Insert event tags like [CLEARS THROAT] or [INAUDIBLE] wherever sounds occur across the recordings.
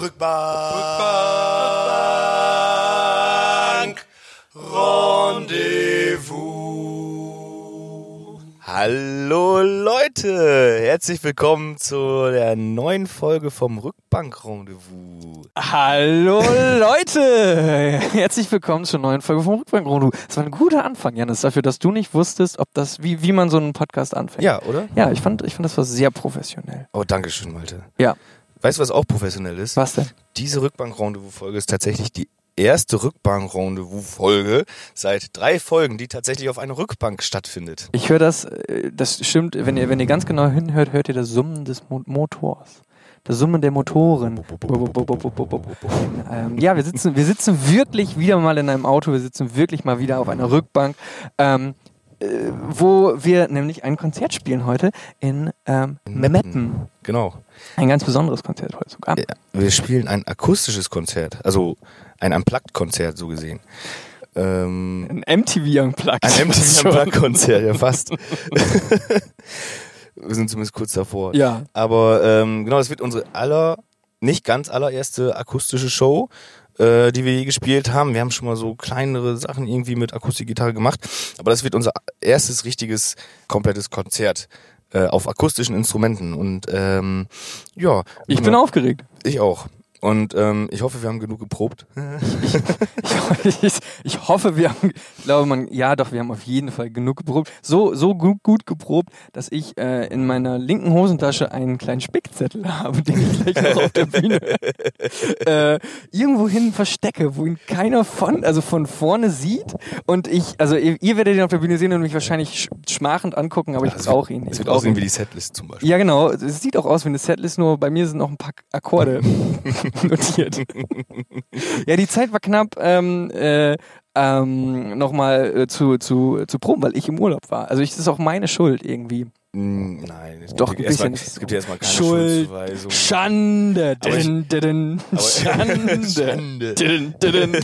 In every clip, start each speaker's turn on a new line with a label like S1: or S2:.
S1: Rückbank. Rendezvous.
S2: Hallo Leute, herzlich willkommen zu der neuen Folge vom Rückbank-Rendezvous.
S3: Hallo Leute! Herzlich willkommen zur neuen Folge vom Rückbank-Rendezvous. Das war ein guter Anfang, Janis, dafür, dass du nicht wusstest, ob das, wie, wie man so einen Podcast anfängt.
S2: Ja, oder?
S3: Ja, ich fand, ich fand das war sehr professionell.
S2: Oh, danke schön, Malte.
S3: Ja.
S2: Weißt du, was auch professionell ist?
S3: Was denn?
S2: Diese Rückbank-Rendezvous-Folge ist tatsächlich die erste Rückbank-Rendezvous-Folge seit drei Folgen, die tatsächlich auf einer Rückbank stattfindet.
S3: Ich höre das, äh, das stimmt, wenn ihr, wenn ihr ganz genau hinhört, hört ihr das Summen des Mo Motors. Das Summen der Motoren. Ähm, ja, wir sitzen, wir sitzen wirklich wieder mal in einem Auto, wir sitzen wirklich mal wieder auf einer Rückbank, ähm, äh, wo wir nämlich ein Konzert spielen heute in, ähm,
S2: In. Genau.
S3: Ein ganz besonderes Konzert heute sogar.
S2: Ja, wir spielen ein akustisches Konzert, also ein Unplugged-Konzert so gesehen. Ähm,
S3: Ein MTV Unplugged.
S2: ein MTV [LAUGHS] Unplugged-Konzert, ja fast. [LAUGHS] wir sind zumindest kurz davor.
S3: Ja.
S2: Aber ähm, genau, das wird unsere aller, nicht ganz allererste akustische Show, äh, die wir je gespielt haben. Wir haben schon mal so kleinere Sachen irgendwie mit Akustikgitarre gemacht, aber das wird unser erstes richtiges, komplettes Konzert äh, auf akustischen Instrumenten. Und ähm, ja,
S3: Ich bin aufgeregt.
S2: ich auch. Und ähm, ich hoffe, wir haben genug geprobt.
S3: Ich, [LAUGHS] ich, ich hoffe, wir haben, ich glaube, man, ja, doch, wir haben auf jeden Fall genug geprobt. So, so gut, gut geprobt, dass ich äh, in meiner linken Hosentasche einen kleinen Spickzettel habe, den ich gleich noch auf der Bühne [LAUGHS] äh, irgendwohin verstecke, wo ihn keiner von, also von vorne sieht. Und ich, also ihr, ihr werdet ihn auf der Bühne sehen und mich wahrscheinlich sch schmachend angucken, aber ich
S2: Es
S3: brauche ihn.
S2: Es
S3: Ich
S2: wird aussehen wie die Setlist zum Beispiel.
S3: Ja, genau. Es sieht auch aus wie eine Setlist, nur bei mir sind noch ein paar Akkorde [LAUGHS] [LAUGHS] notiert. ja, die Zeit war knapp, ähm, äh, ähm, nochmal äh, zu, zu, zu proben, weil ich im Urlaub war. Also ich, das ist auch meine Schuld irgendwie.
S2: Mm, Nein, es
S3: Doch,
S2: gibt
S3: ein bisschen.
S2: es gibt dir erstmal keine
S3: Schuld,
S2: Schuldzuweisung.
S3: Schande, Schande, [LAUGHS]
S2: Schande. [LAUGHS]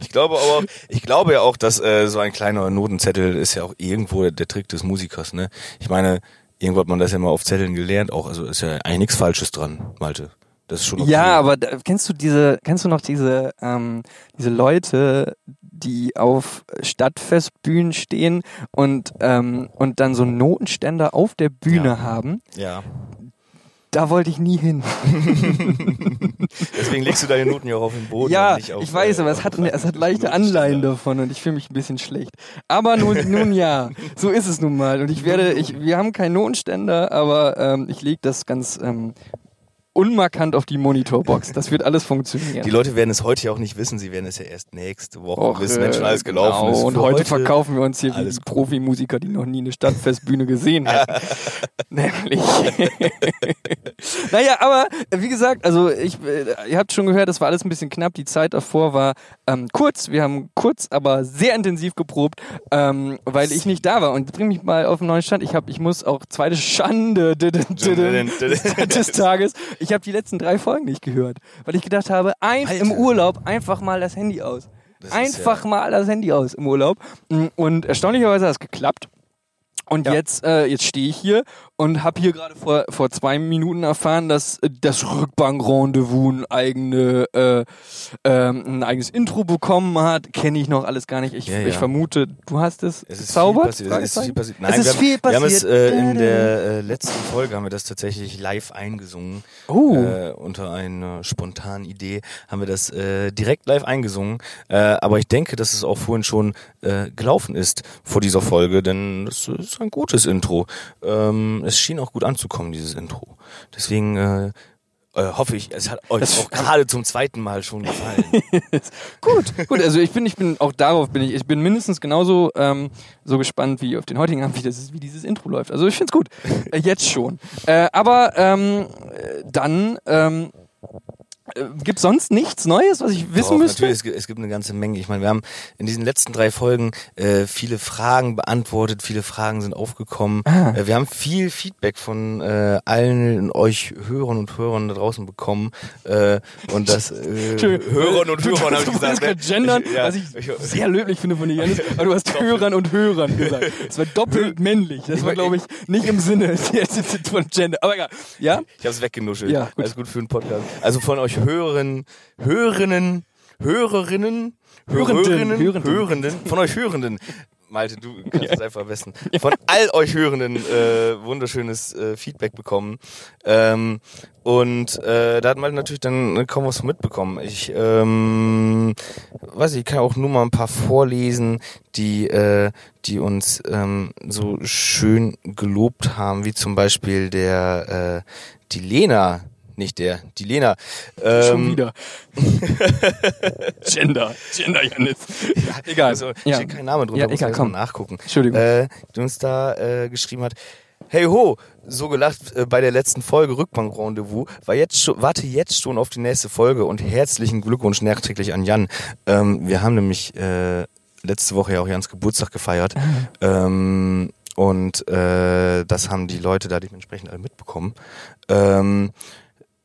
S2: Ich glaube aber auch, ich glaube ja auch, dass äh, so ein kleiner Notenzettel ist ja auch irgendwo der, der Trick des Musikers, ne? Ich meine, irgendwo hat man das ja mal auf Zetteln gelernt auch, also ist ja eigentlich nichts Falsches dran, Malte. Das ist schon okay.
S3: Ja, aber da, kennst du diese, kennst du noch diese, ähm, diese Leute, die auf Stadtfestbühnen stehen und, ähm, und dann so Notenständer auf der Bühne
S2: Ja.
S3: haben?
S2: Ja.
S3: Da wollte ich nie hin. [LAUGHS]
S2: Deswegen legst du deine Noten ja auch auf den Boden.
S3: ja,
S2: und nicht auf,
S3: ich weiß,
S2: äh,
S3: aber es hat, es hat leichte Anleihen davon und ich fühle mich ein bisschen schlecht. Aber nun, [LAUGHS] nun ja, so ist es nun mal. Und ich werde, ich, wir haben keinen Notenständer, aber ähm, ich lege das ganz ähm, unmarkant auf die Monitorbox. Das wird alles funktionieren.
S2: Die Leute werden es heute ja auch nicht wissen, sie werden es ja erst nächste Woche
S3: Och,
S2: wissen, wenn schon alles gelaufen
S3: genau.
S2: ist.
S3: Und
S2: Für
S3: heute, verkaufen wir uns hier wie
S2: alles gut.
S3: Profimusiker, die noch nie eine Stadtfestbühne gesehen hätten. [LAUGHS] Nämlich. [LAUGHS] naja, aber wie gesagt, also ich, äh, ihr habt schon gehört, das war alles ein bisschen knapp. Die Zeit davor war ähm, kurz. Wir haben kurz, aber sehr intensiv geprobt, ähm, weil ich nicht da war. Und bring mich mal auf den neuen Stand. Ich hab, ich muss auch zweite Schande des Tages. Ich habe die letzten drei Folgen nicht gehört, weil ich gedacht habe, ein,
S2: Alter.
S3: im Urlaub einfach mal das Handy aus.
S2: Das
S3: Einfach mal das Handy aus im Urlaub. Und erstaunlicherweise hat es geklappt. Und
S2: Ja.
S3: jetzt, äh, jetzt stehe ich hier und habe hier gerade vor, vor zwei Minuten erfahren, dass äh, das Rückbank-Rendezvous ein, eigene, äh, ähm, ein eigenes Intro bekommen hat. Kenne ich noch alles gar nicht. Ich,
S2: Ja,
S3: ich
S2: ja.
S3: vermute, du hast es,
S2: Es ist
S3: gezaubert?
S2: viel passiert. Es ist viel passiert.
S3: Es
S2: Nein,
S3: ist
S2: wir, haben,
S3: viel
S2: wir haben es
S3: passiert.
S2: äh, in der äh, letzten Folge haben wir das tatsächlich live eingesungen.
S3: Oh.
S2: Äh, unter einer spontanen Idee haben wir das äh, direkt live eingesungen. Äh, aber ich denke, dass es auch vorhin schon äh, gelaufen ist vor dieser Folge, denn es ist ein gutes Intro. Ähm, es schien auch gut anzukommen, dieses Intro. Deswegen äh, äh, hoffe ich, es hat euch
S3: Das-
S2: auch gerade zum zweiten Mal schon gefallen. [LAUGHS]
S3: gut, gut. Also ich bin, ich bin auch darauf bin ich, ich bin mindestens genauso ähm, so gespannt wie auf den heutigen Abend, wie, das ist, wie dieses Intro läuft. Also ich find's gut, äh, jetzt schon. Äh, aber ähm, äh, dann ähm, Äh, Gibt sonst nichts Neues, was ich wissen
S2: Doch,
S3: müsste?
S2: Natürlich, es gibt, eine ganze Menge. Ich meine, wir haben in diesen letzten drei Folgen äh, viele Fragen beantwortet, viele Fragen sind aufgekommen.
S3: Ah.
S2: Äh, wir haben viel Feedback von äh, allen euch Hörern und Hörern da draußen bekommen. Äh, und das äh. [LAUGHS] Hörern und Hörern habe ich gesagt. ne?
S3: gendern,
S2: Ich- ja,
S3: was ich,
S2: ich-
S3: sehr löblich finde von dir, Janis, [LAUGHS] aber du hast Hörern und Hörern gesagt. Das war doppelt männlich. Das war, glaube ich, nicht im Sinne [LAUGHS] von Gender. Aber egal. Ja?
S2: Ich habe es weggenuschelt.
S3: Ja, gut.
S2: Alles gut für einen Podcast. Also von euch Hörerinnen, Hörerinnen, Hörerinnen,
S3: Hörenden,
S2: Hörerinnen,
S3: Hörenden.
S2: Hörenden, von euch Hörenden. Malte, du [LAUGHS] kannst es einfach am besten. Von all euch Hörenden äh, wunderschönes äh, Feedback bekommen. Ähm, und äh, da hat Malte natürlich dann äh, kaum was mitbekommen. Ich ähm, weiß ich, ich kann auch nur mal ein paar vorlesen, die, äh, die uns ähm, so schön gelobt haben, wie zum Beispiel der äh, die Lena, nicht der, die Lena.
S3: Schon
S2: Ähm,
S3: wieder. [LAUGHS] Gender. Gender, Janis. Egal.
S2: Also,
S3: ja.
S2: steht kein Name drunter,
S3: Ja,
S2: muss
S3: egal,
S2: man
S3: komm.
S2: nachgucken.
S3: Entschuldigung.
S2: Äh, die uns da äh, geschrieben hat, Hey ho, so gelacht äh, bei der letzten Folge Rückbank Rendezvous. War jetzt schon, warte jetzt schon auf die nächste Folge und herzlichen Glückwunsch nachträglich an Jan. Ähm, wir haben nämlich äh, letzte Woche ja auch Jans Geburtstag gefeiert. Ähm, und äh, das haben die Leute da dementsprechend alle mitbekommen. Ähm,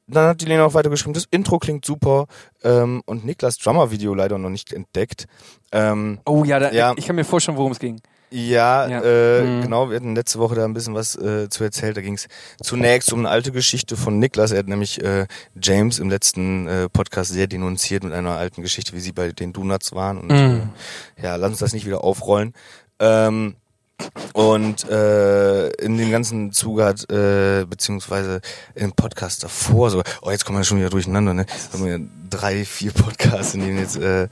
S2: dann hat die Lena auch weitergeschrieben, das Intro klingt super ähm, und Niklas Drummer-Video leider noch nicht entdeckt. Ähm,
S3: Oh ja, da,
S2: Ja.
S3: ich kann mir vorstellen, worum es ging.
S2: ja,
S3: Ja.
S2: Äh,
S3: Mhm.
S2: genau, wir hatten letzte Woche da ein bisschen was äh, zu erzählt. Da ging es zunächst um eine alte Geschichte von Niklas. Er hat nämlich äh, James im letzten äh, Podcast sehr denunziert mit einer alten Geschichte, wie sie bei den Donuts waren. Und
S3: Mhm.
S2: äh, ja, lass uns das nicht wieder aufrollen. Ähm, und äh, in dem ganzen Zuge hat, äh, beziehungsweise im Podcast davor sogar, oh, jetzt kommen wir schon wieder durcheinander, ne? Haben wir drei, vier Podcasts, in denen jetzt äh,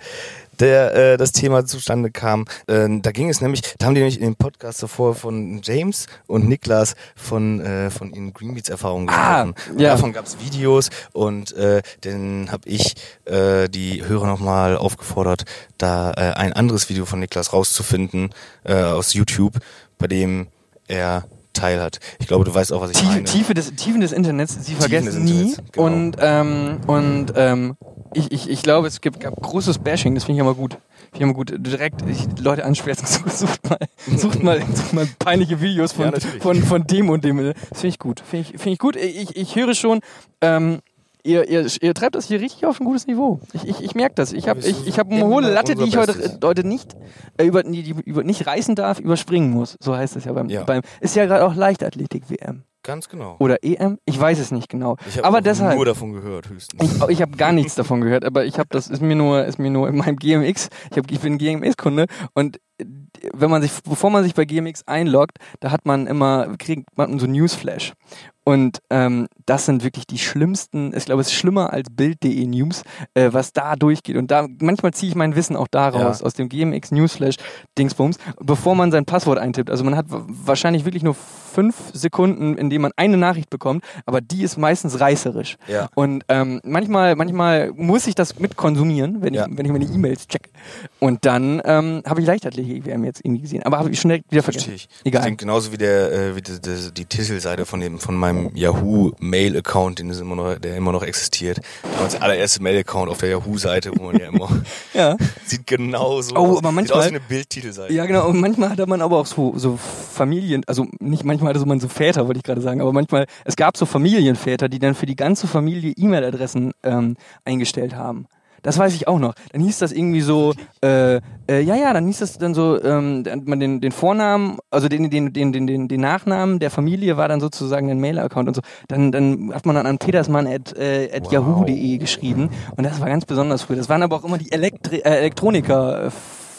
S2: der äh, das Thema zustande kam. Äh, da ging es nämlich, da haben die nämlich in dem Podcast davor von James und Niklas von äh, von ihren Greenbeats Erfahrungen
S3: Ah,
S2: gesprochen.
S3: Ja.
S2: Davon gab es Videos und äh, dann habe ich äh, die Hörer nochmal aufgefordert, da äh, ein anderes Video von Niklas rauszufinden äh, aus YouTube, bei dem er teil hat. Ich glaube, du weißt auch, was ich
S3: Tiefe,
S2: meine.
S3: Tiefe, des, Tiefen des Internets, sie vergessen
S2: des
S3: nie.
S2: Genau.
S3: Und, ähm, und ähm, ich, ich, ich glaube, es gibt, gab großes Bashing, das finde ich immer gut. Finde ich immer gut. Direkt ich, Leute ansprechen, [LAUGHS] sucht mal, sucht mal, sucht mal peinliche Videos von,
S2: Ja,
S3: von, von dem und dem. Das finde ich gut. Finde ich, finde ich gut. Ich, ich höre schon, ähm, Ihr, ihr, ihr treibt das hier richtig auf ein gutes Niveau. Ich, ich, ich merke das. Ich habe ich, ich hab eine hohe Latte, die ich heute, heute nicht, äh, über, die, die über, nicht reißen darf, überspringen muss. So heißt es ja beim,
S2: Ja.
S3: beim ist ja gerade auch Leichtathletik-WM.
S2: Ganz genau.
S3: Oder EM? Ich weiß es nicht genau.
S2: Ich habe
S3: aber deshalb.
S2: nur davon gehört, höchstens.
S3: Ich, ich habe gar nichts davon gehört, aber ich habe das ist mir nur ist mir nur in meinem GMX. Ich hab, ich bin GMX Kunde und wenn man sich bevor man sich bei GMX einloggt, da hat man immer kriegt man so Newsflash und ähm, das sind wirklich die schlimmsten. Ich glaube, es ist schlimmer als Bild.de News, äh, was da durchgeht. Und da manchmal ziehe ich mein Wissen auch daraus
S2: Ja.
S3: aus dem GMX Newsflash Dingsbums, bevor man sein Passwort eintippt. Also man hat wa- wahrscheinlich wirklich nur fünf Sekunden, in denen man eine Nachricht bekommt, aber die ist meistens reißerisch.
S2: Ja.
S3: Und ähm, manchmal, manchmal muss ich das mit konsumieren, wenn ich,
S2: Ja.
S3: wenn ich meine E-Mails checke. Und dann ähm, habe ich Leichtathletik-WM jetzt irgendwie gesehen. Aber habe ich schon direkt wieder vergessen.
S2: Verstehe ich.
S3: Egal.
S2: Denke, genauso wie der, äh, wie die, die, die Titelseite von dem, von meinem Yahoo-Mail-Account, den ist immer noch, der immer noch existiert. Damals allererste Mail-Account auf der Yahoo-Seite, wo man ja immer [LAUGHS]
S3: Ja. [LAUGHS]
S2: sieht genauso
S3: Oh,
S2: aus.
S3: aber
S2: Sieht
S3: manchmal-
S2: aus wie eine Bildtitelseite.
S3: Ja, genau. Und manchmal hatte man aber auch so, so Familien, also nicht manchmal hatte man so Väter, wollte ich gerade sagen, aber manchmal, es gab so Familienväter, die dann für die ganze Familie E-Mail-Adressen ähm, eingestellt haben. Das weiß ich auch noch. Dann hieß das irgendwie so, äh, äh, ja, ja, dann hieß das dann so, ähm, dann- man den, den Vornamen, also den, den, den, den, den, den Nachnamen der Familie war dann sozusagen ein Mail-Account und so. Dann, dann hat man dann an petersmann at, äh, at
S2: Wow.
S3: yahoo.de geschrieben und das war ganz besonders früh. Das waren aber auch immer die Elektri äh, Elektroniker. Äh,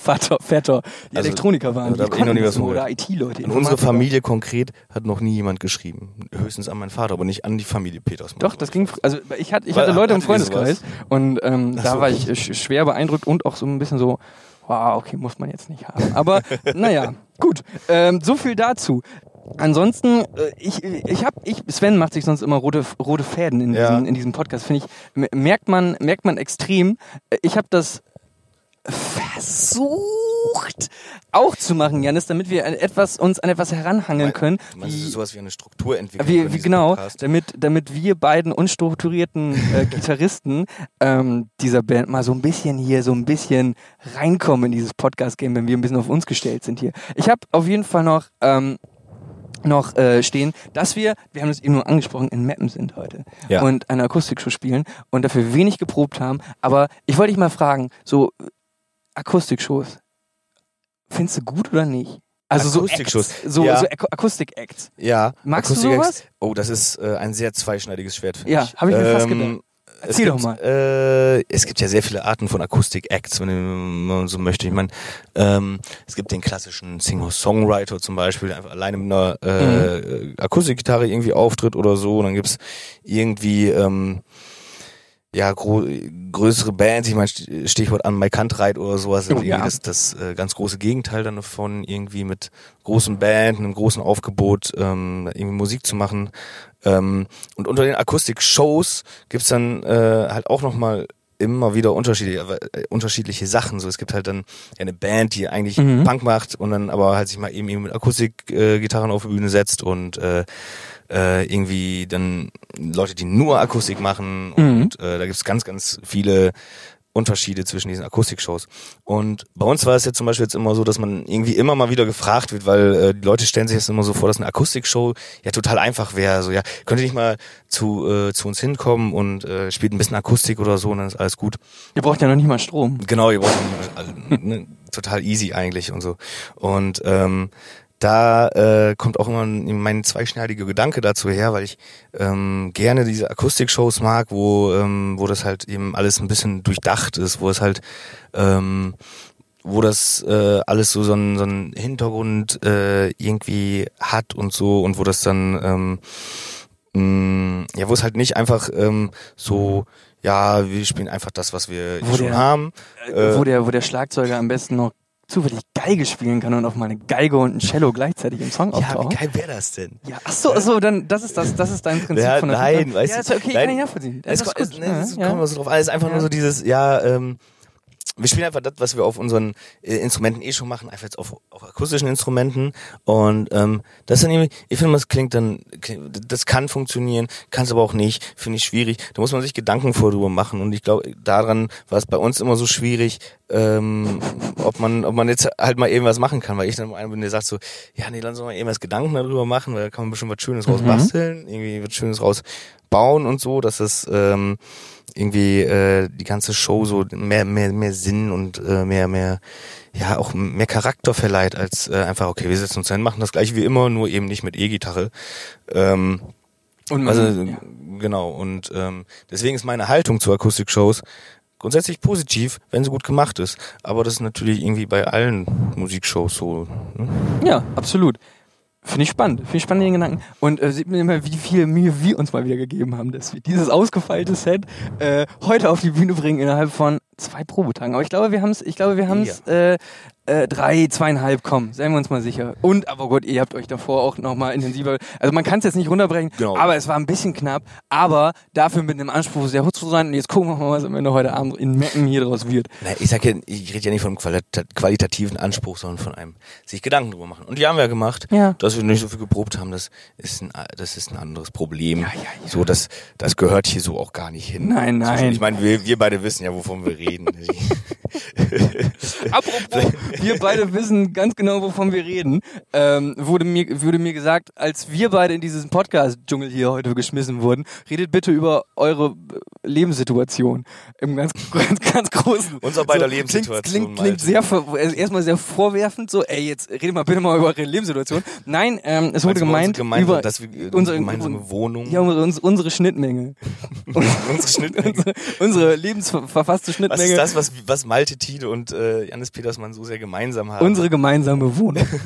S3: Vater, Väter, die
S2: Also,
S3: Elektroniker waren,
S2: da
S3: die
S2: hab ich noch nie
S3: konnten
S2: was
S3: das oder. IT-Leute.
S2: In unsere Familie konkret hat noch nie jemand geschrieben. Höchstens an meinen Vater, aber nicht an die Familie Petersmann.
S3: Doch, das ging, also ich hatte, ich
S2: Weil-
S3: hatte Leute im Freundeskreis und ähm, da war ich sch- schwer beeindruckt und auch so ein bisschen so, wow, okay, muss man jetzt nicht haben. Aber [LAUGHS] naja, gut, ähm, so viel dazu. Ansonsten, äh, ich, ich habe, ich, Sven macht sich sonst immer rote, rote Fäden in,
S2: Ja.
S3: diesem, in diesem Podcast, finde ich, merkt man, merkt man extrem. Äh, Ich habe das versucht auch zu machen, Janis, damit wir an etwas, uns an etwas heranhangeln können.
S2: Du meinst,
S3: wie-
S2: sowas wie eine Struktur entwickeln
S3: wie, wie genau,
S2: Podcast?
S3: damit, damit wir beiden unstrukturierten äh, [LAUGHS] Gitarristen ähm, dieser Band mal so ein bisschen hier, so ein bisschen reinkommen in dieses Podcast-Game, wenn wir ein bisschen auf uns gestellt sind hier. Ich habe auf jeden Fall noch ähm, noch äh, stehen, dass wir, wir haben das eben nur angesprochen, in Mappen sind heute
S2: Ja.
S3: und eine Akustikshow spielen und dafür wenig geprobt haben. Aber ich wollte dich mal fragen, so Akustikshows, findest du gut oder nicht? Also so
S2: Akustikshows,
S3: so,
S2: ja.
S3: so Aku- Akustik-Acts.
S2: Ja.
S3: Magst du
S2: Akustik-
S3: sowas?
S2: Oh, das ist äh, ein sehr zweischneidiges Schwert,
S3: Ja,
S2: ich.
S3: hab ich mir fast gedacht.
S2: es
S3: Erzähl doch
S2: gibt,
S3: mal.
S2: Äh, es gibt ja sehr viele Arten von Akustik-Acts, wenn man so möchte. Ich meine, ähm, es gibt den klassischen Singer-Songwriter zum Beispiel, der einfach alleine mit einer äh,
S3: Mhm.
S2: Akustikgitarre irgendwie auftritt oder so. Und dann gibt's irgendwie ähm, ja gro größere Bands, ich meine St- Stichwort an Kantreit oder sowas, sind
S3: Oh,
S2: irgendwie
S3: ja.
S2: das, das äh, ganz große Gegenteil dann davon, irgendwie mit großen Band, einem großen Aufgebot ähm, irgendwie Musik zu machen. Ähm, und unter den Akustik-Shows gibt's dann äh, halt auch nochmal immer wieder unterschiedliche, aber, äh, unterschiedliche Sachen. So, es gibt halt dann eine Band, die eigentlich
S3: Mhm.
S2: Punk macht und dann aber halt sich mal eben, eben mit Akustikgitarren äh, auf die Bühne setzt und äh, äh, irgendwie dann Leute, die nur Akustik machen und äh, da gibt's ganz, ganz viele Unterschiede zwischen diesen Akustikshows. Und bei uns war es jetzt zum Beispiel jetzt immer so, dass man irgendwie immer mal wieder gefragt wird, weil äh, die Leute stellen sich jetzt immer so vor, dass eine Akustikshow ja total einfach wäre. So, ja, könnt ihr nicht mal zu, äh, zu uns hinkommen und äh, spielt ein bisschen Akustik oder so und dann ist alles gut.
S3: Ihr braucht ja noch nicht mal Strom.
S2: Genau, ihr braucht also, ne, total easy eigentlich und so. Und ähm, da äh, kommt auch immer mein zweischneidiger Gedanke dazu her, weil ich ähm, gerne diese Akustikshows mag, wo ähm, wo das halt eben alles ein bisschen durchdacht ist, wo es halt ähm, wo das äh, alles so so einen, so einen Hintergrund äh, irgendwie hat und so und wo das dann ähm, mh, ja, wo es halt nicht einfach ähm, so ja, wir spielen einfach das, was wir
S3: Wo
S2: schon
S3: der-
S2: haben. Äh,
S3: wo, der, wo der Schlagzeuger am besten noch zufällig Geige spielen kann und auf mal eine Geige und ein Cello gleichzeitig im Song
S2: Ja, wie geil wäre das denn?
S3: Ja, ach so, ach so, dann, das ist das, das ist dein Prinzip
S2: Ja,
S3: von der
S2: nein,
S3: Gitarre.
S2: weißt
S3: Ja,
S2: du,
S3: ist okay,
S2: nein,
S3: kann ich nachvollziehen.
S2: Es,
S3: ist
S2: es,
S3: gut.
S2: ne,
S3: Ja,
S2: es
S3: ja.
S2: kommt immer so drauf. Es ist einfach
S3: Ja.
S2: nur so dieses, ja, ähm, wir spielen einfach das, was wir auf unseren äh, Instrumenten eh schon machen, einfach jetzt auf, auf akustischen Instrumenten. Und ähm, das dann irgendwie, ich finde, das klingt dann, das kann funktionieren, kann es aber auch nicht, finde ich schwierig. Da muss man sich Gedanken vor drüber machen. Und ich glaube, daran war es bei uns immer so schwierig, ähm, ob man, ob man jetzt halt mal eben was machen kann, weil ich dann einer bin, der sagt so, ja, nee, lass uns mal eben was Gedanken darüber machen, weil da kann man bestimmt was Schönes
S3: Mhm.
S2: basteln, irgendwie was Schönes raus bauen und so, dass es ähm, irgendwie äh, die ganze Show so mehr mehr mehr Sinn und äh, mehr mehr ja auch mehr Charakter verleiht als äh, einfach okay wir setzen uns hin machen das gleiche wie immer nur eben nicht mit E-Gitarre ähm,
S3: Und man,
S2: also
S3: ja.
S2: genau und ähm, deswegen ist meine Haltung zu Akustikshows grundsätzlich positiv wenn sie gut gemacht ist aber das ist natürlich irgendwie bei allen Musikshows so ne?
S3: ja, absolut. Finde ich spannend. Finde ich spannend, den Gedanken. Und äh, sieht man immer, wie viel Mühe wir uns mal wieder gegeben haben, dass wir dieses ausgefeilte Set äh, heute auf die Bühne bringen innerhalb von zwei Probetagen. Aber ich glaube, wir haben es, ich glaube, wir haben es äh, äh, drei, zweieinhalb, komm, seien wir uns mal sicher. Und, aber gut, ihr habt euch davor auch nochmal intensiver, also man kann es jetzt nicht runterbrechen,
S2: Genau.
S3: aber es war ein bisschen knapp, aber dafür mit dem Anspruch, sehr hoch zu sein. Und jetzt gucken wir mal, was am Ende heute Abend in Mecken hier draus wird.
S2: Na, ich sag ja, ich rede ja nicht von einem qualita qualitativen Anspruch, sondern von einem sich Gedanken drüber machen. Und die haben wir ja gemacht,
S3: Ja.
S2: dass wir nicht so viel geprobt haben, das ist ein, das ist ein anderes Problem.
S3: Ja, ja, ja.
S2: So, das, das gehört hier so auch gar nicht hin.
S3: Nein, nein.
S2: Ich meine, wir, wir beide wissen ja, wovon wir reden. [LAUGHS] [LAUGHS]
S3: Apropos, wir beide wissen ganz genau, wovon wir reden. Ähm, wurde, mir, wurde mir gesagt, als wir beide in diesen Podcast-Dschungel hier heute geschmissen wurden, redet bitte über eure äh, Lebenssituation. Im ganz, [LAUGHS] ganz, ganz großen.
S2: Unser beider
S3: klingt-
S2: Lebenssituation,
S3: Klingt, klingt sehr, also erstmal sehr vorwerfend, so, ey, jetzt redet mal bitte mal über eure Lebenssituation. Nein, ähm, es wurde
S2: du
S3: gemeint, über
S2: dass wir, unsere
S3: unsere
S2: gemeinsame Wohnung,
S3: ja, unsere, unsere, Schnittmenge. [LAUGHS] [LAUGHS]
S2: unsere Schnittmenge.
S3: unsere, unsere lebensverfasste
S2: Was
S3: Schnittmenge.
S2: ist das, was, was Malte Tide und äh, Janis Petersmann so sehr gemeinsam haben?
S3: Unsere gemeinsame Wohnung. [LAUGHS]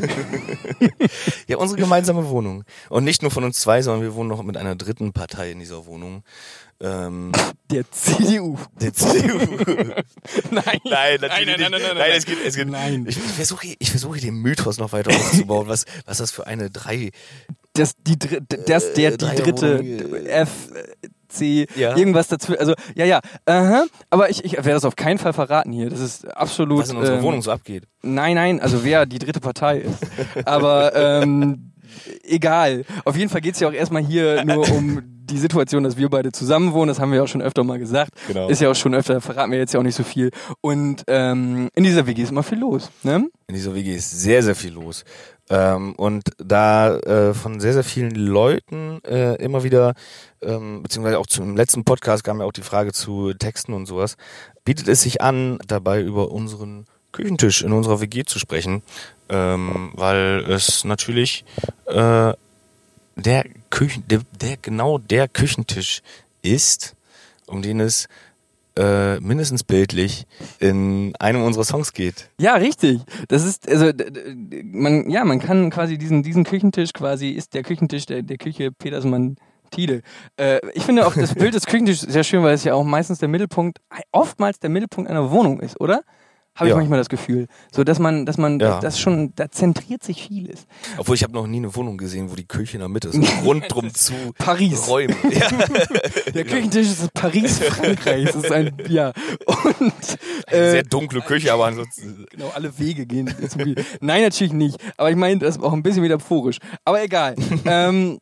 S2: Ja, unsere gemeinsame Wohnung. Und nicht nur von uns zwei, sondern wir wohnen noch mit einer dritten Partei in dieser Wohnung. Ähm,
S3: Der CDU.
S2: der CDU. [LAUGHS]
S3: Nein.
S2: Nein,
S3: nein, nein, nein, nein,
S2: nein,
S3: nein.
S2: es geht, es geht.
S3: Nein.
S2: Ich, ich versuche, ich versuche den Mythos noch weiter aufzubauen, was, was das für eine drei,
S3: Das, die, das, der, die
S2: Äh,
S3: dritte
S2: Dreierwohnung,
S3: F, C,
S2: Ja.
S3: irgendwas dazwischen. Also, ja, ja. Aha. Aber ich, ich werde das auf keinen Fall verraten hier. Das ist absolut.
S2: Was in unserer
S3: ähm,
S2: Wohnung so abgeht.
S3: Nein, nein, also wer die dritte Partei ist. Aber ähm, egal. Auf jeden Fall geht's ja auch erstmal hier nur um die Situation, dass wir beide zusammen wohnen. Das haben wir auch schon öfter mal gesagt.
S2: Genau.
S3: Ist ja auch schon öfter, verraten wir jetzt ja auch nicht so viel. Und ähm, in dieser WG ist immer viel los. Ne?
S2: In dieser WG ist sehr, sehr viel los. Ähm, und da äh, von sehr, sehr vielen Leuten äh, immer wieder, ähm, beziehungsweise auch zum letzten Podcast kam ja auch die Frage zu Texten und sowas, bietet es sich an, dabei über unseren Küchentisch in unserer WG zu sprechen, ähm, weil es natürlich äh, der Küchen, der, der genau der Küchentisch ist, um den es äh, mindestens bildlich in einem unserer Songs geht.
S3: Ja, richtig. Das ist, also, man, ja, man kann quasi diesen, diesen Küchentisch quasi, ist der Küchentisch der, der Küche Petersmann Tide. Äh, ich finde auch das [LAUGHS] Bild des Küchentisches sehr schön, weil es ja auch meistens der Mittelpunkt, oftmals der Mittelpunkt einer Wohnung ist, oder? Habe ich
S2: Ja.
S3: manchmal das Gefühl. So, dass man, dass man,
S2: Ja.
S3: das schon, da zentriert sich vieles.
S2: Obwohl ich habe noch nie eine Wohnung gesehen, wo die Küche in der Mitte ist. und [LAUGHS] Rundrum zu
S3: Paris.
S2: Räumen. [LAUGHS] Ja.
S3: Der Küchentisch ist Paris Frankreichs. Das ist ein, ja. Und, äh,
S2: Sehr dunkle Küche, aber ansonsten.
S3: Genau, alle Wege gehen zum. Nein, natürlich nicht. Aber ich meine, das ist auch ein bisschen metaphorisch. Aber egal. [LAUGHS] ähm,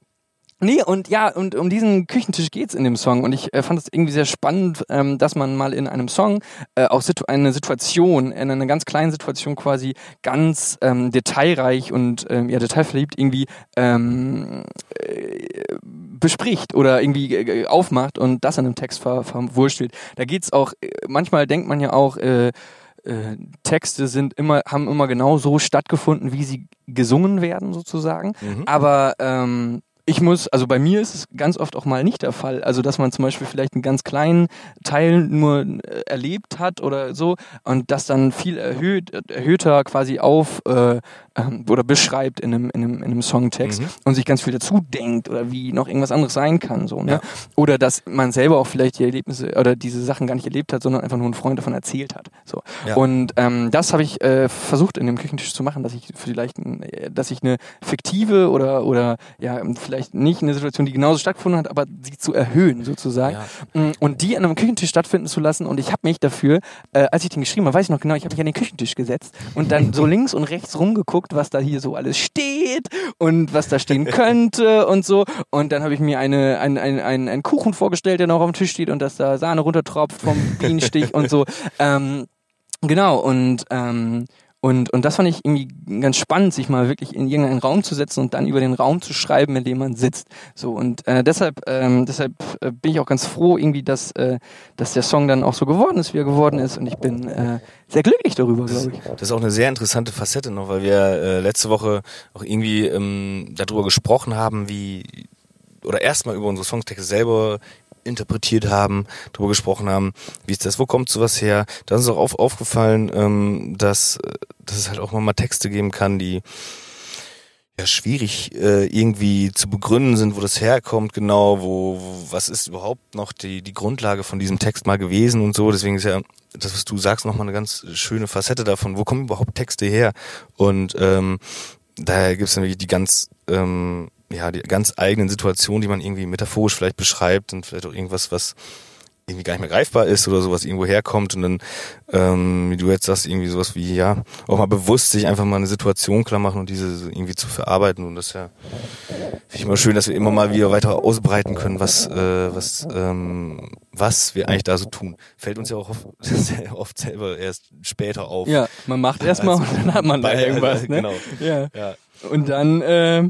S3: nee, und ja, und um diesen Küchentisch geht's in dem Song. Und ich äh, fand es irgendwie sehr spannend, ähm, dass man mal in einem Song äh, auch situ eine Situation, in einer ganz kleinen Situation quasi ganz ähm, detailreich und ähm, ja, detailverliebt irgendwie ähm, äh, bespricht oder irgendwie äh, aufmacht und das in einem Text ver verwurstelt. Da geht's auch, äh, manchmal denkt man ja auch, äh, äh, Texte sind immer, haben immer genau so stattgefunden, wie sie gesungen werden, sozusagen.
S2: Mhm.
S3: Aber ähm, ich muss, also bei mir ist es ganz oft auch mal nicht der Fall. Also, dass man zum Beispiel vielleicht einen ganz kleinen Teil nur äh, erlebt hat oder so und das dann viel erhöht, erhöhter quasi auf äh, ähm, oder beschreibt in einem, in einem, in einem Songtext
S2: Mhm.
S3: und sich ganz viel dazu denkt oder wie noch irgendwas anderes sein kann. So, ne?
S2: Ja.
S3: Oder dass man selber auch vielleicht die Erlebnisse oder diese Sachen gar nicht erlebt hat, sondern einfach nur ein Freund davon erzählt hat. So.
S2: Ja.
S3: Und ähm, das habe ich äh, versucht in dem Küchentisch zu machen, dass ich vielleicht, äh, dass ich eine fiktive oder oder ja vielleicht nicht eine Situation, die genauso stattgefunden hat, aber sie zu erhöhen sozusagen
S2: Ja.
S3: Mm, und die an einem Küchentisch stattfinden zu lassen. Und ich habe mich dafür, äh, als ich den geschrieben habe, weiß ich noch genau, ich habe mich an den Küchentisch gesetzt und dann so links und rechts rumgeguckt, was da hier so alles steht und was da stehen [LAUGHS] könnte und so. Und dann habe ich mir eine, ein, ein, ein, einen Kuchen vorgestellt, der noch auf dem Tisch steht und dass da Sahne runtertropft vom Bienenstich und so. [LAUGHS] Ähm, genau, und ähm, und, und das fand ich irgendwie ganz spannend, sich mal wirklich in irgendeinen Raum zu setzen und dann über den Raum zu schreiben, in dem man sitzt. So und äh, deshalb, ähm, deshalb äh, bin ich auch ganz froh, irgendwie, dass, äh, dass der Song dann auch so geworden ist, wie er geworden ist. Und ich bin äh, sehr glücklich darüber, glaube ich.
S2: Das ist auch eine sehr interessante Facette noch, weil wir äh, letzte Woche auch irgendwie ähm, darüber gesprochen haben, wie oder erstmal über unsere Songtexte selber interpretiert haben, darüber gesprochen haben, wie ist das, wo kommt sowas her? Da ist uns auch auf, aufgefallen, ähm, dass, äh, dass es halt auch mal Texte geben kann, die ja schwierig äh, irgendwie zu begründen sind, wo das herkommt, genau, wo, wo was ist überhaupt noch die, die Grundlage von diesem Text mal gewesen und so. Deswegen ist ja das, was du sagst, nochmal eine ganz schöne Facette davon. Wo kommen überhaupt Texte her? Und ähm, daher gibt es natürlich die ganz, ähm, ja, die ganz eigenen Situationen, die man irgendwie metaphorisch vielleicht beschreibt und vielleicht auch irgendwas, was irgendwie gar nicht mehr greifbar ist oder sowas irgendwo herkommt und dann, ähm, wie du jetzt sagst, irgendwie sowas wie, ja, auch mal bewusst sich einfach mal eine Situation klar machen und diese irgendwie zu verarbeiten und das ist ja, finde ich immer schön, dass wir immer mal wieder weiter ausbreiten können, was, äh, was, ähm, was wir eigentlich da so tun. Fällt uns ja auch oft, sehr [LAUGHS] oft selber erst später auf.
S3: Ja, man macht erstmal und dann hat man da irgendwas. [LAUGHS] Ne?
S2: Genau.
S3: Ja.
S2: Ja.
S3: Und dann, äh,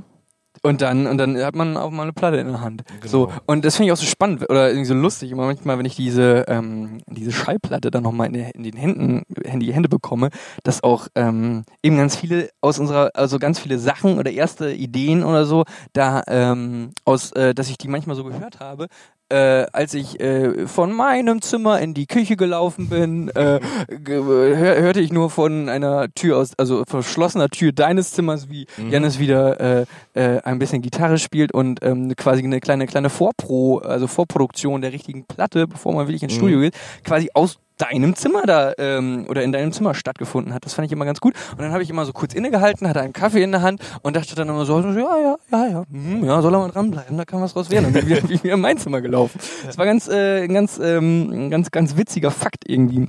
S3: und dann, und dann hat man auch mal eine Platte in der Hand.
S2: Genau.
S3: So. Und das finde ich auch so spannend oder irgendwie so lustig. Immer manchmal, wenn ich diese, ähm, diese Schallplatte dann nochmal in, in den Händen, in die Hände bekomme, dass auch ähm, eben ganz viele aus unserer, also ganz viele Sachen oder erste Ideen oder so, da ähm, aus, äh, dass ich die manchmal so gehört habe, äh, als ich äh, von meinem Zimmer in die Küche gelaufen bin, äh, hör, hörte ich nur von einer Tür aus, also verschlossener Tür deines Zimmers, wie
S2: Mhm.
S3: Janis wieder äh, äh, ein bisschen Gitarre spielt und ähm, quasi eine kleine kleine Vorpro, also Vorproduktion der richtigen Platte, bevor man wirklich ins
S2: Mhm.
S3: Studio geht, quasi aus deinem Zimmer da ähm, oder in deinem Zimmer stattgefunden hat. Das fand ich immer ganz gut. Und dann habe ich immer so kurz innegehalten, hatte einen Kaffee in der Hand und dachte dann immer so, ja, ja, ja, ja, hm, ja, soll er mal dranbleiben, da kann was draus werden. Und dann bin ich wieder in mein Zimmer gelaufen. Das war ganz, äh, ein ganz, ähm, ganz, ganz witziger Fakt irgendwie.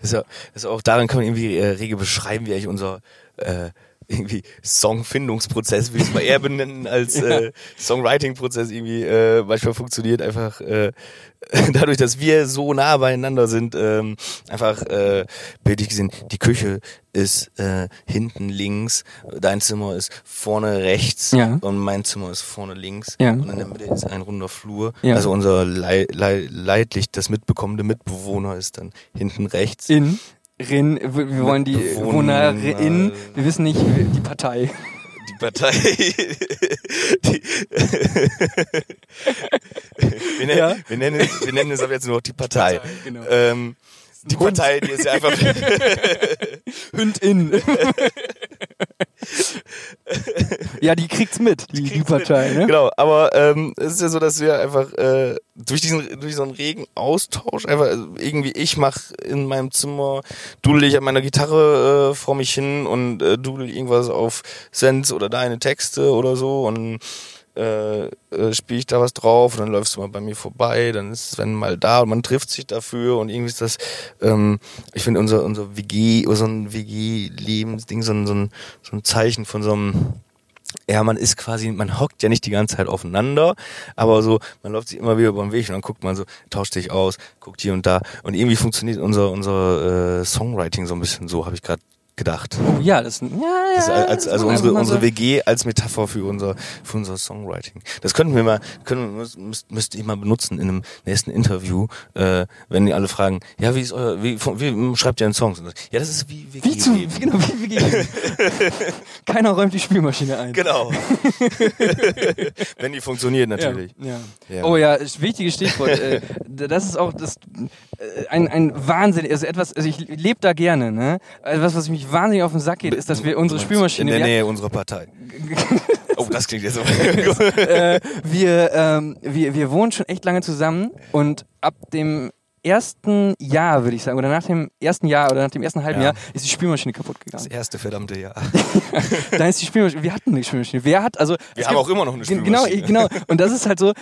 S2: Das ist, ja, das ist auch daran kann man irgendwie äh, rege beschreiben, wie eigentlich unser äh, irgendwie Songfindungsprozess, will ich es mal eher benennen, als [LAUGHS] äh, Songwriting-Prozess irgendwie äh, manchmal funktioniert einfach äh, [LAUGHS] dadurch, dass wir so nah beieinander sind, ähm, einfach äh, bildlich gesehen, die Küche ist äh, hinten links, dein Zimmer ist vorne rechts
S3: Ja.
S2: und mein Zimmer ist vorne links
S3: Ja.
S2: und in der Mitte ist ein runder Flur.
S3: Ja.
S2: Also unser Lei Lei leidlich das mitbekommende Mitbewohner ist dann hinten rechts.
S3: In, Rin, wir wollen die
S2: Bewohner-
S3: Bewohnerin, wir wissen nicht, die Partei.
S2: die Partei. [LAUGHS] die, wir, nennen,
S3: Ja.
S2: wir, nennen, es- wir nennen es aber jetzt nur noch die Partei.
S3: Partei, genau.
S2: ähm, die
S3: Hund.
S2: Partei, die ist ja einfach. [LAUGHS]
S3: Hündin. [LAUGHS] [LAUGHS] ja, die kriegt's mit, die, die Partei, ne?
S2: Genau, aber ähm, es ist ja so, dass wir einfach äh, durch diesen durch so einen regen Austausch einfach also irgendwie ich mach in meinem Zimmer dudel ich an meiner Gitarre äh, vor mich hin und äh, dudel irgendwas auf Sense oder deine Texte oder so und äh, äh, spiele ich da was drauf und dann läufst du mal bei mir vorbei, dann ist Sven mal da und man trifft sich dafür und irgendwie ist das, ähm, ich finde unser unser WG, so ein WG-Lebensding, so ein, so ein so ein Zeichen von so einem ja, man ist quasi, man hockt ja nicht die ganze Zeit aufeinander, aber so, man läuft sich immer wieder über den Weg und dann guckt man so, tauscht sich aus, guckt hier und da und irgendwie funktioniert unser unser äh, Songwriting so ein bisschen so, habe ich gerade gedacht.
S3: Oh ja, das, ja, ja.
S2: Das ist als,
S3: das
S2: also unsere unsere
S3: so-
S2: WG als Metapher für unser für unser Songwriting. Das könnten wir mal können müsst, müsst, ihr mal benutzen in einem nächsten Interview, äh, wenn die alle fragen, ja wie ist euer wie, wie schreibt ihr einen Song? Ja, das ist wie WG.
S3: Wie zu, genau, wie, wie gegen. [LAUGHS] Keiner räumt die Spielmaschine ein.
S2: Genau. [LAUGHS] wenn die funktioniert natürlich.
S3: Ja, ja. Oh ja, wichtiges Stichwort. äh, das ist auch das äh, ein, ein Wahnsinn, also etwas, also ich lebe da gerne, ne? Also was, was mich wahnsinnig auf den Sack geht, ist, dass wir unsere Spielmaschine.
S2: In der Nähe unserer Partei. [LAUGHS] Oh, das klingt jetzt so.
S3: äh, wir, ähm, wir, wir wohnen schon echt lange zusammen und ab dem ersten Jahr, würde ich sagen, oder nach dem ersten Jahr oder nach dem ersten halben
S2: Ja.
S3: Jahr ist die Spielmaschine kaputt
S2: Das
S3: gegangen.
S2: erste verdammte Jahr. [LAUGHS]
S3: da ist die Spielmaschine, wir hatten eine Spielmaschine. Wer hat, also.
S2: Wir haben
S3: gibt-
S2: auch immer noch eine
S3: Gen- Genau, genau. [LAUGHS] Und das ist halt so,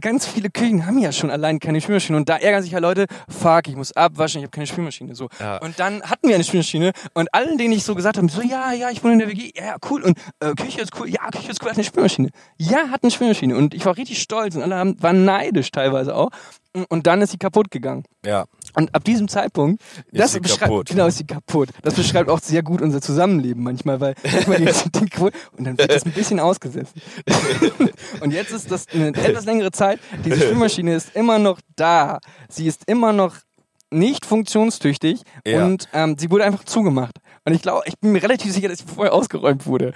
S3: ganz viele Küchen haben ja schon allein keine Spülmaschine. Und da ärgern sich ja Leute, fuck, ich muss abwaschen, ich habe keine Spülmaschine. So.
S2: Ja.
S3: Und dann hatten wir eine Spülmaschine und allen, denen ich so gesagt habe, so, ja, ja, ich wohne in der WG, ja, cool. Und äh, Küche ist cool, ja, Küche ist cool, hat eine Spülmaschine. Ja, hat eine Spülmaschine. Und ich war richtig stolz und alle haben, waren neidisch teilweise auch. Und dann ist sie kaputt gegangen.
S2: Ja.
S3: Und ab diesem Zeitpunkt,
S2: Ist
S3: das
S2: sie
S3: beschreibt,
S2: kaputt.
S3: genau, ist sie kaputt. Das beschreibt auch sehr gut unser Zusammenleben manchmal, weil manchmal das Ding kaputt und dann wird das ein bisschen ausgesessen. [LAUGHS] und jetzt ist das eine etwas längere Zeit. Diese Spülmaschine ist immer noch da. Sie ist immer noch nicht funktionstüchtig
S2: Ja.
S3: und ähm, sie wurde einfach zugemacht. Und ich glaube, ich bin mir relativ sicher, dass sie vorher ausgeräumt wurde.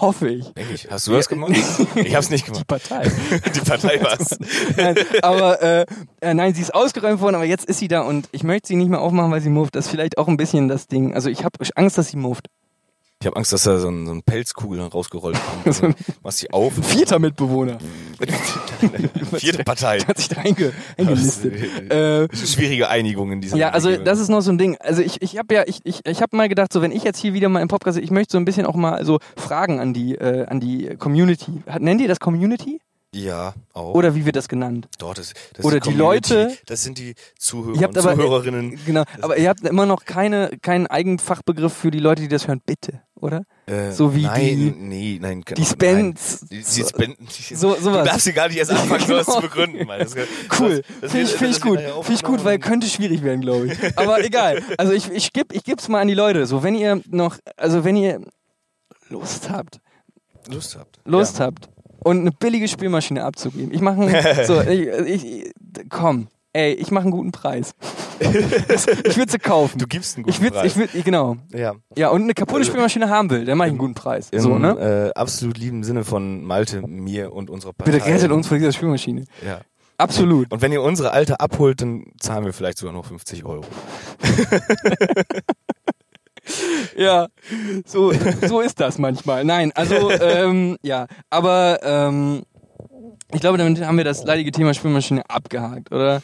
S3: Hoffe ich.
S2: Denke ich. Hast du das gemacht? Ich hab's nicht
S3: Die
S2: gemacht.
S3: Partei. [LAUGHS]
S2: Die Partei war's. [LAUGHS]
S3: nein, aber äh, äh, nein, sie ist ausgeräumt worden, aber jetzt ist sie da und ich möchte sie nicht mehr aufmachen, weil sie muft. Das ist vielleicht auch ein bisschen das Ding. Also ich habe Angst, dass sie muft.
S2: Ich habe Angst, dass da so ein, so ein Pelzkugel dann rausgerollt kommt. [LAUGHS]
S3: So ein-
S2: Machst die auf.
S3: Vierter Mitbewohner. [LAUGHS]
S2: Vierte Partei.
S3: Hat sich da einge eingelistet. äh,
S2: eine schwierige Einigung in dieser
S3: ja, also das ist noch so ein Ding. Also ich, ich habe ja, ich, ich, ich habe mal gedacht, so wenn ich jetzt hier wieder mal im Podcast, ich möchte so ein bisschen auch mal so Fragen an die, äh, an die Community. Nennt ihr das Community?
S2: Ja, auch.
S3: Oder wie wird das genannt?
S2: Dort ist, das
S3: Oder
S2: die
S3: die. Leute-
S2: Das sind die Zuhörer und
S3: aber,
S2: Zuhörerinnen. [LAUGHS]
S3: Genau, aber ihr habt immer noch keine, keinen Eigenfachbegriff für die Leute, die das hören, bitte, oder?
S2: Äh,
S3: so wie
S2: nein,
S3: die-
S2: nee, nein,
S3: Die Spends.
S2: Nein. Die, die Spenden. [LAUGHS]
S3: So,
S2: Du
S3: sowas.
S2: darfst sie gar nicht erst anfangen, sowas [LAUGHS]
S3: Genau.
S2: zu begründen. Das,
S3: Cool,
S2: das- das
S3: finde ich, find ich
S2: das
S3: gut, finde ich gut, weil könnte schwierig werden, glaube ich. Aber egal. Also ich, ich gebe ich geb's mal an die Leute. So, wenn ihr noch, also wenn ihr Lust habt,
S2: Lust habt.
S3: Lust
S2: ja.
S3: habt und eine billige Spielmaschine abzugeben. Ich mache so, [LAUGHS] ich, ich, komm, ey, ich mache einen guten Preis. ich würde sie kaufen.
S2: Du gibst einen guten
S3: ich würde,
S2: Preis.
S3: ich würde, genau.
S2: ja.
S3: Ja, und eine kaputte Spielmaschine haben will, dann mache ich einen guten Preis.
S2: Im
S3: So, ne?
S2: äh, absolut lieben Sinne von Malte, mir und unserer Partei.
S3: Bitte rettet uns von dieser Spielmaschine.
S2: Ja.
S3: Absolut.
S2: Und wenn ihr unsere alte abholt, dann zahlen wir vielleicht sogar noch 50 Euro. [LAUGHS] [LAUGHS]
S3: Ja, so, so ist das manchmal. Nein, also, [LAUGHS] ähm, ja, aber ähm, ich glaube, damit haben wir das leidige Thema Spülmaschine abgehakt, oder?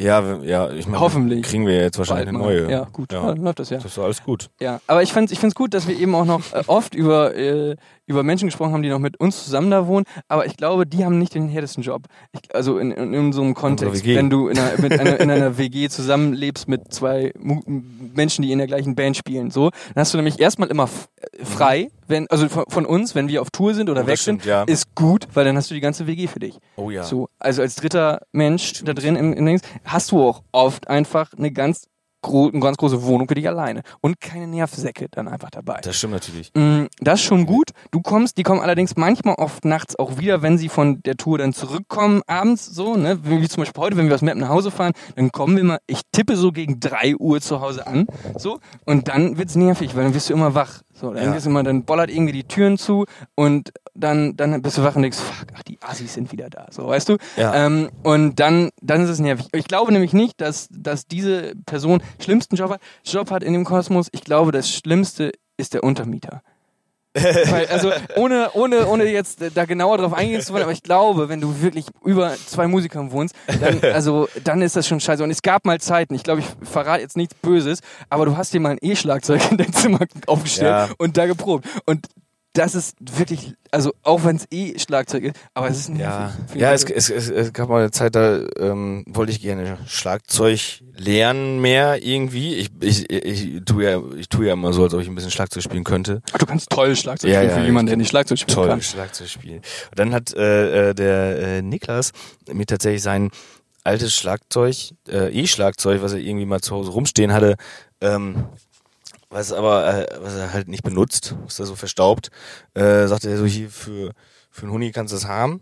S2: Ja, ja, ich meine,
S3: Hoffentlich.
S2: kriegen wir jetzt wahrscheinlich eine neue.
S3: Ja, gut.
S2: Ja.
S3: Ja. läuft das ja.
S2: Das ist alles gut.
S3: Ja, aber ich finde ich find's gut, dass wir eben auch noch äh, oft über, äh, über Menschen gesprochen haben, die noch mit uns zusammen da wohnen, aber ich glaube, die haben nicht den härtesten Job. Ich, also in, in, in so einem Kontext, wenn du in einer, mit einer, in einer [LAUGHS] WG zusammenlebst mit zwei Menschen, die in der gleichen Band spielen, so, dann hast du nämlich erstmal immer äh, frei, wenn, also von, von uns, wenn wir auf Tour sind oder
S2: Oh,
S3: weg
S2: stimmt,
S3: sind,
S2: ja.
S3: ist gut, weil dann hast du die ganze WG für dich.
S2: Oh ja.
S3: So, also als dritter Mensch da drin im, im Dings, hast du auch oft einfach eine ganz, eine ganz große Wohnung für dich alleine und keine Nervsäcke dann einfach dabei.
S2: Das stimmt natürlich.
S3: Mm, Das ist schon gut. Du kommst, die kommen allerdings manchmal oft nachts auch wieder, wenn sie von der Tour dann zurückkommen, abends so, ne? Wie zum Beispiel heute, wenn wir aus Mappen nach Hause fahren, dann kommen wir mal, ich tippe so gegen 3 Uhr zu Hause an, so, und dann wird's nervig, weil dann wirst du immer wach. So, dann
S2: Ja.
S3: immer, dann bollert irgendwie die Türen zu und dann, dann bist du wach und denkst, fuck, ach, die Assis sind wieder da, so, weißt du?
S2: Ja.
S3: Ähm, und dann, dann ist es nervig. Ich glaube nämlich nicht, dass, dass diese Person schlimmsten Job hat, Job hat in dem Kosmos. Ich glaube, das Schlimmste ist der Untermieter. Weil, also ohne, ohne, ohne jetzt da genauer drauf eingehen zu wollen, aber ich glaube, wenn du wirklich über zwei Musikern wohnst, dann, [LAUGHS] also, dann ist das schon scheiße. Und es gab mal Zeiten, ich glaube, ich verrate jetzt nichts Böses, aber du hast dir mal ein E-Schlagzeug in dein Zimmer aufgestellt
S2: Ja.
S3: und da geprobt. Und das ist wirklich, also auch wenn es E-Schlagzeug ist, aber es ist nervig.
S2: Ja, ja es, es, es, es gab mal eine Zeit, da ähm, wollte ich gerne Schlagzeug lernen mehr irgendwie. Ich, ich, ich, tue ja, ich tue ja immer so, als ob ich ein bisschen Schlagzeug spielen könnte.
S3: Ach, du kannst toll Schlagzeug
S2: Ja,
S3: spielen
S2: ja,
S3: für jemanden, der nicht Schlagzeug spielen
S2: Toll,
S3: kann.
S2: Schlagzeug spielen. Und dann hat äh, äh, der äh, Niklas mir tatsächlich sein altes Schlagzeug, äh, E-Schlagzeug, was er irgendwie mal zu Hause rumstehen hatte, ähm, was aber, äh, was er halt nicht benutzt, was da so verstaubt, äh, sagte er so hier für, für einen Huni kannst du das haben.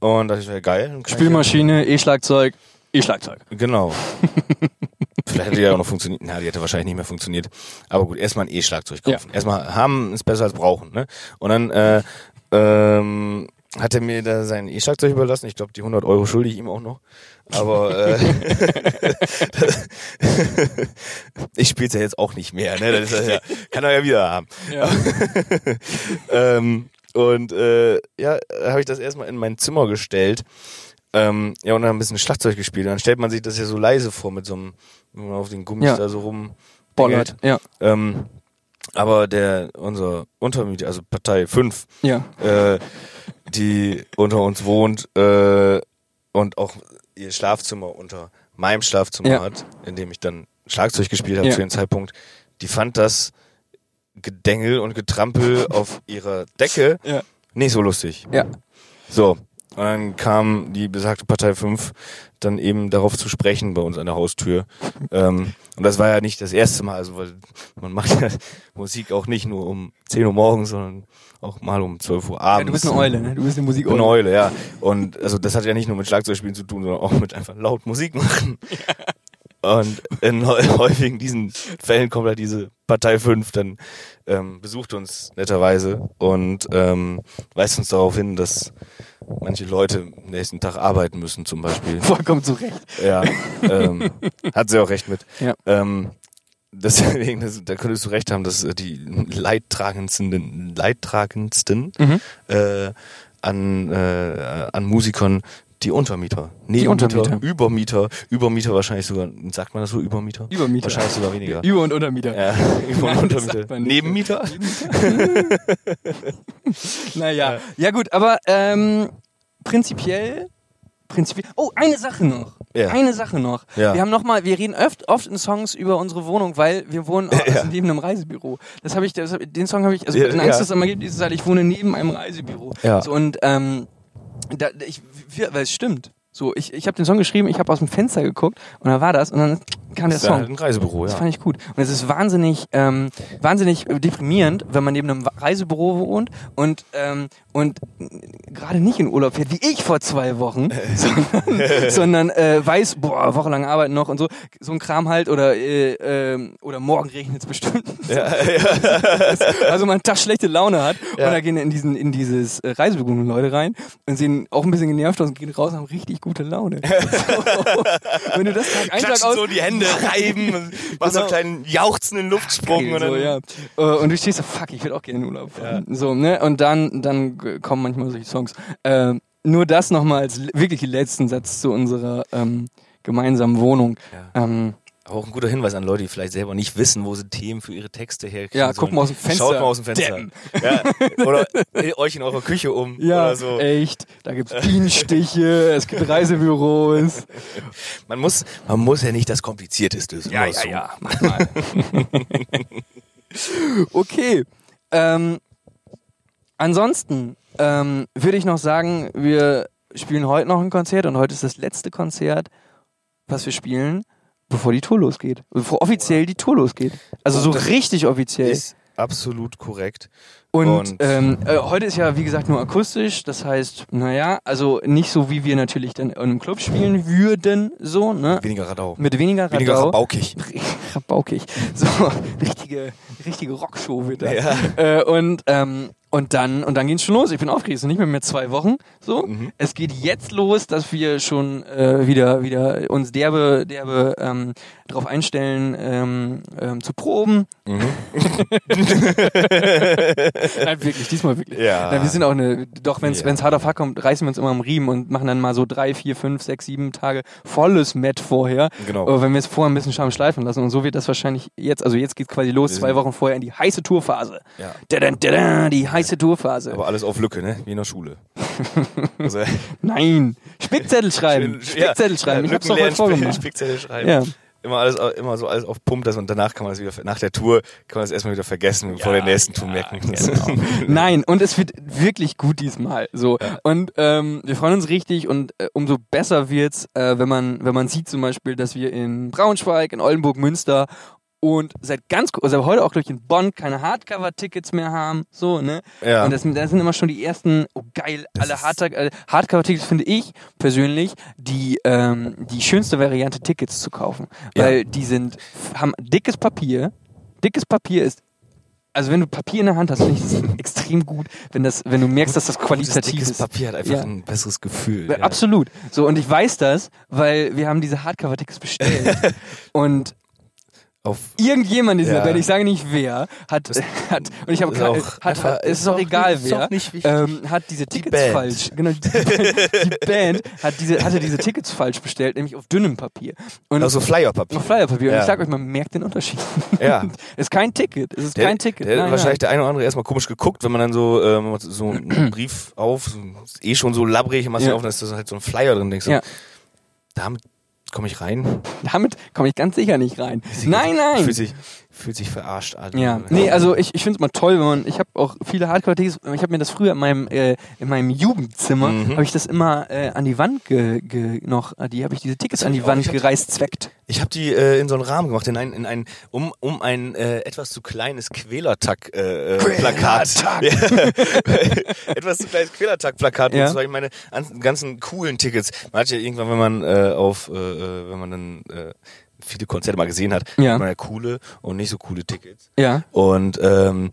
S2: Und das wäre geil. Ich
S3: Spielmaschine, E-Schlagzeug, E-Schlagzeug.
S2: ja- Genau. [LAUGHS] Vielleicht hätte die ja auch noch funktioniert. Na, die hätte wahrscheinlich nicht mehr funktioniert. Aber gut, erstmal ein E-Schlagzeug kaufen. Erstmal haben ist besser als brauchen. Ne? Und dann äh, ähm, hat er mir da sein E-Schlagzeug überlassen. Ich glaube, die 100 Euro schulde ich ihm auch noch. Aber äh, [LAUGHS] ich spiele es ja jetzt auch nicht mehr. Ne? Das ist ja, kann er ja wieder haben.
S3: Ja. [LAUGHS]
S2: ähm, und äh, ja, habe ich das erstmal in mein Zimmer gestellt. Ähm, ja, und dann ein bisschen Schlagzeug gespielt. Und dann stellt man sich das ja so leise vor mit so einem, wenn man auf den Gummis
S3: Ja.
S2: da so rum.
S3: Bollert. Ja.
S2: Ähm, aber der, unser Untermieter, also Partei 5,
S3: Ja.
S2: äh, die unter uns wohnt äh, und auch ihr Schlafzimmer unter meinem Schlafzimmer
S3: Ja.
S2: hat, in dem ich dann Schlagzeug gespielt habe
S3: Ja.
S2: zu dem Zeitpunkt, die fand das Gedängel und Getrampel auf ihrer Decke
S3: Ja.
S2: nicht so lustig.
S3: Ja.
S2: So. Und dann kam die besagte Partei 5 dann eben darauf zu sprechen bei uns an der Haustür. ähm, und das war ja nicht das erste Mal, also weil man macht ja [LAUGHS] Musik auch nicht nur um 10 Uhr morgens, sondern auch mal um 12 Uhr abends.
S3: ja. Du bist eine Eule, ne? Du bist eine Musikeule.
S2: eine Eule, ja. Und also das hat ja nicht nur mit Schlagzeugspielen zu tun, sondern auch mit einfach laut Musik machen. [LAUGHS] Und in hä- [LAUGHS] häufigen diesen Fällen kommt halt diese Partei 5 dann ähm, besucht uns netterweise und ähm, weist uns darauf hin, dass manche Leute am nächsten Tag arbeiten müssen zum Beispiel. [LAUGHS]
S3: Vollkommen zu Recht.
S2: Ja, ähm, hat sie auch recht mit.
S3: Ja.
S2: Ähm, deswegen, das, da könntest du recht haben, dass äh, die leidtragendsten, leidtragendsten
S3: Mhm.
S2: äh, an, äh, an Musikern die Untermieter. Nebenmieter,
S3: Untermieter.
S2: Übermieter, Übermieter wahrscheinlich sogar, sagt man das so, Übermieter?
S3: Übermieter.
S2: Wahrscheinlich sogar weniger.
S3: Über- und Untermieter.
S2: ja, [LAUGHS] Über- und
S3: Nein, das
S2: Untermieter.
S3: nicht.
S2: Nebenmieter? [LAUGHS]
S3: Naja. Ja gut, aber ähm, prinzipiell, prinzipiell. Oh, eine Sache noch.
S2: Ja.
S3: Eine Sache noch.
S2: Ja.
S3: Wir haben noch mal, wir reden oft, oft in Songs über unsere Wohnung, weil wir wohnen [LAUGHS]
S2: Ja.
S3: also neben einem Reisebüro. Das habe ich, das den Song habe ich, also
S2: Ja,
S3: in Angst,
S2: ja.
S3: dass es immer gibt, dieses halt, ich wohne neben einem Reisebüro.
S2: Ja.
S3: So, und ähm, da, ich, weil es stimmt. So, ich, ich habe den Song geschrieben, ich habe aus dem Fenster geguckt und da war das und dann kam der
S2: Das ja
S3: Song.
S2: halt ein Reisebüro,
S3: Das
S2: ja.
S3: fand ich gut. Und es ist wahnsinnig, ähm, wahnsinnig äh, deprimierend, wenn man neben einem Reisebüro wohnt und, ähm, und gerade nicht in Urlaub fährt, wie ich vor zwei Wochen, [LAUGHS] sondern, [LAUGHS] sondern äh, weiß, boah, wochenlang arbeiten noch und so, so ein Kram halt oder, äh, ähm, oder morgen regnet es bestimmt. [LAUGHS] also man einen Tag schlechte Laune hat
S2: Ja.
S3: und da gehen in, diesen, in dieses äh, Reisebüro Leute rein und sehen auch ein bisschen genervt aus und gehen raus und haben richtig gute Laune. so. Wenn du das Tag ein Tag aus,
S2: so die Hände [LAUGHS] reiben, und machst so
S3: Genau.
S2: einen kleinen jauchzenden Luftsprung.
S3: Geil,
S2: und
S3: so, ja. Äh, Und du stehst so, fuck, ich würde auch gerne in Urlaub fahren. So, ne? Und dann, dann kommen manchmal solche Songs. Ähm, nur das nochmal als wirklich letzten Satz zu unserer ähm, gemeinsamen Wohnung.
S2: Ja.
S3: Ähm,
S2: auch ein guter Hinweis an Leute, die vielleicht selber nicht wissen, wo sie Themen für ihre Texte herkriegen.
S3: Ja, guck mal aus dem Fenster.
S2: Schaut mal aus dem Fenster.
S3: Damn.
S2: Ja. Oder [LAUGHS] euch in eurer Küche um.
S3: ja,
S2: Oder so.
S3: echt. Da gibt's [LAUGHS] Bienenstiche, es gibt Reisebüros.
S2: Man muss, man muss ja nicht das Komplizierteste. ist immer so.
S3: mach mal. [LAUGHS] okay. Ähm, ansonsten ähm, würde ich noch sagen, wir spielen heute noch ein Konzert und heute ist das letzte Konzert, was wir spielen, bevor die Tour losgeht. Bevor offiziell die Tour losgeht. Also so richtig offiziell.
S2: Ist absolut korrekt.
S3: Und,
S2: Und-
S3: ähm, äh, heute ist ja, wie gesagt, nur akustisch. Das heißt, naja, also nicht so, wie wir natürlich dann in einem Club spielen würden, so, ne?
S2: Weniger Radau.
S3: Mit weniger Radau.
S2: Weniger rabaukig. [LAUGHS]
S3: Rabaukig. So, [LAUGHS] richtige, richtige Rockshow wird da.
S2: Ja.
S3: Äh, und, ähm, und dann, und dann geht's schon los. Ich bin aufgeregt. Es sind nicht mehr mehr zwei Wochen. So.
S2: Mhm.
S3: Es geht jetzt los, dass wir schon äh, wieder, wieder uns derbe, derbe ähm, darauf einstellen, ähm, ähm, zu proben.
S2: Mhm. [LAUGHS]
S3: Nein, wirklich, diesmal wirklich.
S2: Ja.
S3: Nein, wir sind auch eine, doch wenn es
S2: Ja.
S3: wenn's hart auf hart kommt, reißen wir uns immer am Riemen und machen dann mal so drei, vier, fünf, sechs, sieben Tage volles Met vorher.
S2: Genau.
S3: Aber wenn wir es vorher ein bisschen Scham schleifen lassen und so wird das wahrscheinlich jetzt, also jetzt geht quasi los, zwei Wochen vorher in die heiße Tourphase.
S2: Ja.
S3: Dadam, dadam, die heiße Tourphase.
S2: Aber alles auf Lücke, ne? Wie in der Schule. [LAUGHS] Also,
S3: Nein, Spickzettel schreiben. Spickzettel schreiben. Ich hab's doch heute vorgemacht.
S2: Spickzettel schreiben.
S3: Ja.
S2: Immer alles, immer so alles auf Pump, das und danach kann man das wieder, nach der Tour kann man das erstmal wieder vergessen, vor der nächsten Tour merken.
S3: genau. [LAUGHS] Nein, und es wird wirklich gut diesmal. So. Und ähm, wir freuen uns richtig und äh, umso besser wird's, äh, wenn man, wenn man sieht zum Beispiel, dass wir in Braunschweig, in Oldenburg, Münster und seit ganz also heute auch durch in Bonn keine Hardcover-Tickets mehr haben. So, ne?
S2: Ja.
S3: Und das, das sind immer schon die ersten, oh geil, alle äh, Hardcover-Tickets finde ich persönlich die, ähm, die schönste Variante, Tickets zu kaufen.
S2: Ja.
S3: Weil die sind, haben dickes Papier. Dickes Papier ist also wenn du Papier in der Hand hast, finde ich das [LAUGHS] extrem gut, wenn das, wenn du merkst, dass das qualitativ
S2: dickes
S3: ist.
S2: Papier hat einfach
S3: Ja.
S2: ein besseres Gefühl.
S3: Ja,
S2: ja.
S3: Absolut. So, und ich weiß das, weil wir haben diese Hardcover-Tickets bestellt. [LAUGHS] und
S2: Auf,
S3: irgendjemand in dieser
S2: Ja.
S3: Band, ich sage nicht wer, hat, hat und ich habe gerade,
S2: auch
S3: hat,
S2: einfach-
S3: es ist auch egal
S2: nicht-
S3: wer, ähm, hat diese Tickets
S2: Band.
S3: falsch, genau, die, die Band hat diese, hatte diese Tickets falsch bestellt, nämlich auf dünnem Papier. Und
S2: also Flyerpapier.
S3: auf Flyerpapier. Und
S2: Ja.
S3: ich sag euch, man merkt den Unterschied.
S2: Ja.
S3: es [LAUGHS] ist kein Ticket, es ist
S2: Der,
S3: kein Ticket.
S2: der
S3: nein,
S2: hat wahrscheinlich
S3: nein.
S2: der eine oder andere erstmal komisch geguckt, wenn man dann so, ähm, so einen [CLEARS THROAT] Brief auf, so, eh schon so labbrig, machst
S3: Ja.
S2: auf, dann ist da halt so ein Flyer drin, denkst du,
S3: Ja.
S2: damit komme ich rein.
S3: Damit komme ich ganz sicher nicht rein. Nein, nein.
S2: Fühlt sich, fühlt sich verarscht an.
S3: Ja, nee, also ich, ich finde es mal toll, wenn man, ich habe auch viele Hardcore-Tickets, ich habe mir das früher in meinem, äh, in meinem Jugendzimmer,
S2: Mhm.
S3: habe ich das immer äh, an die Wand ge, ge, noch, äh, die habe ich diese Tickets an die
S2: auch.
S3: Wand
S2: hab-
S3: gereist zweckt.
S2: Ich habe die äh, in so einen Rahmen gemacht, in ein, in ein um, um ein äh, etwas zu kleines Quälertack äh, äh. Ja. [LAUGHS] etwas zu kleines Quälertack-Plakat.
S3: Ja.
S2: Und zwar meine an- ganzen coolen Tickets. Man hat ja irgendwann, wenn man äh, auf, äh, äh, wenn man dann äh, viele Konzerte mal gesehen hat,
S3: Ja.
S2: hat man ja coole und nicht so coole Tickets.
S3: Ja.
S2: Und ähm,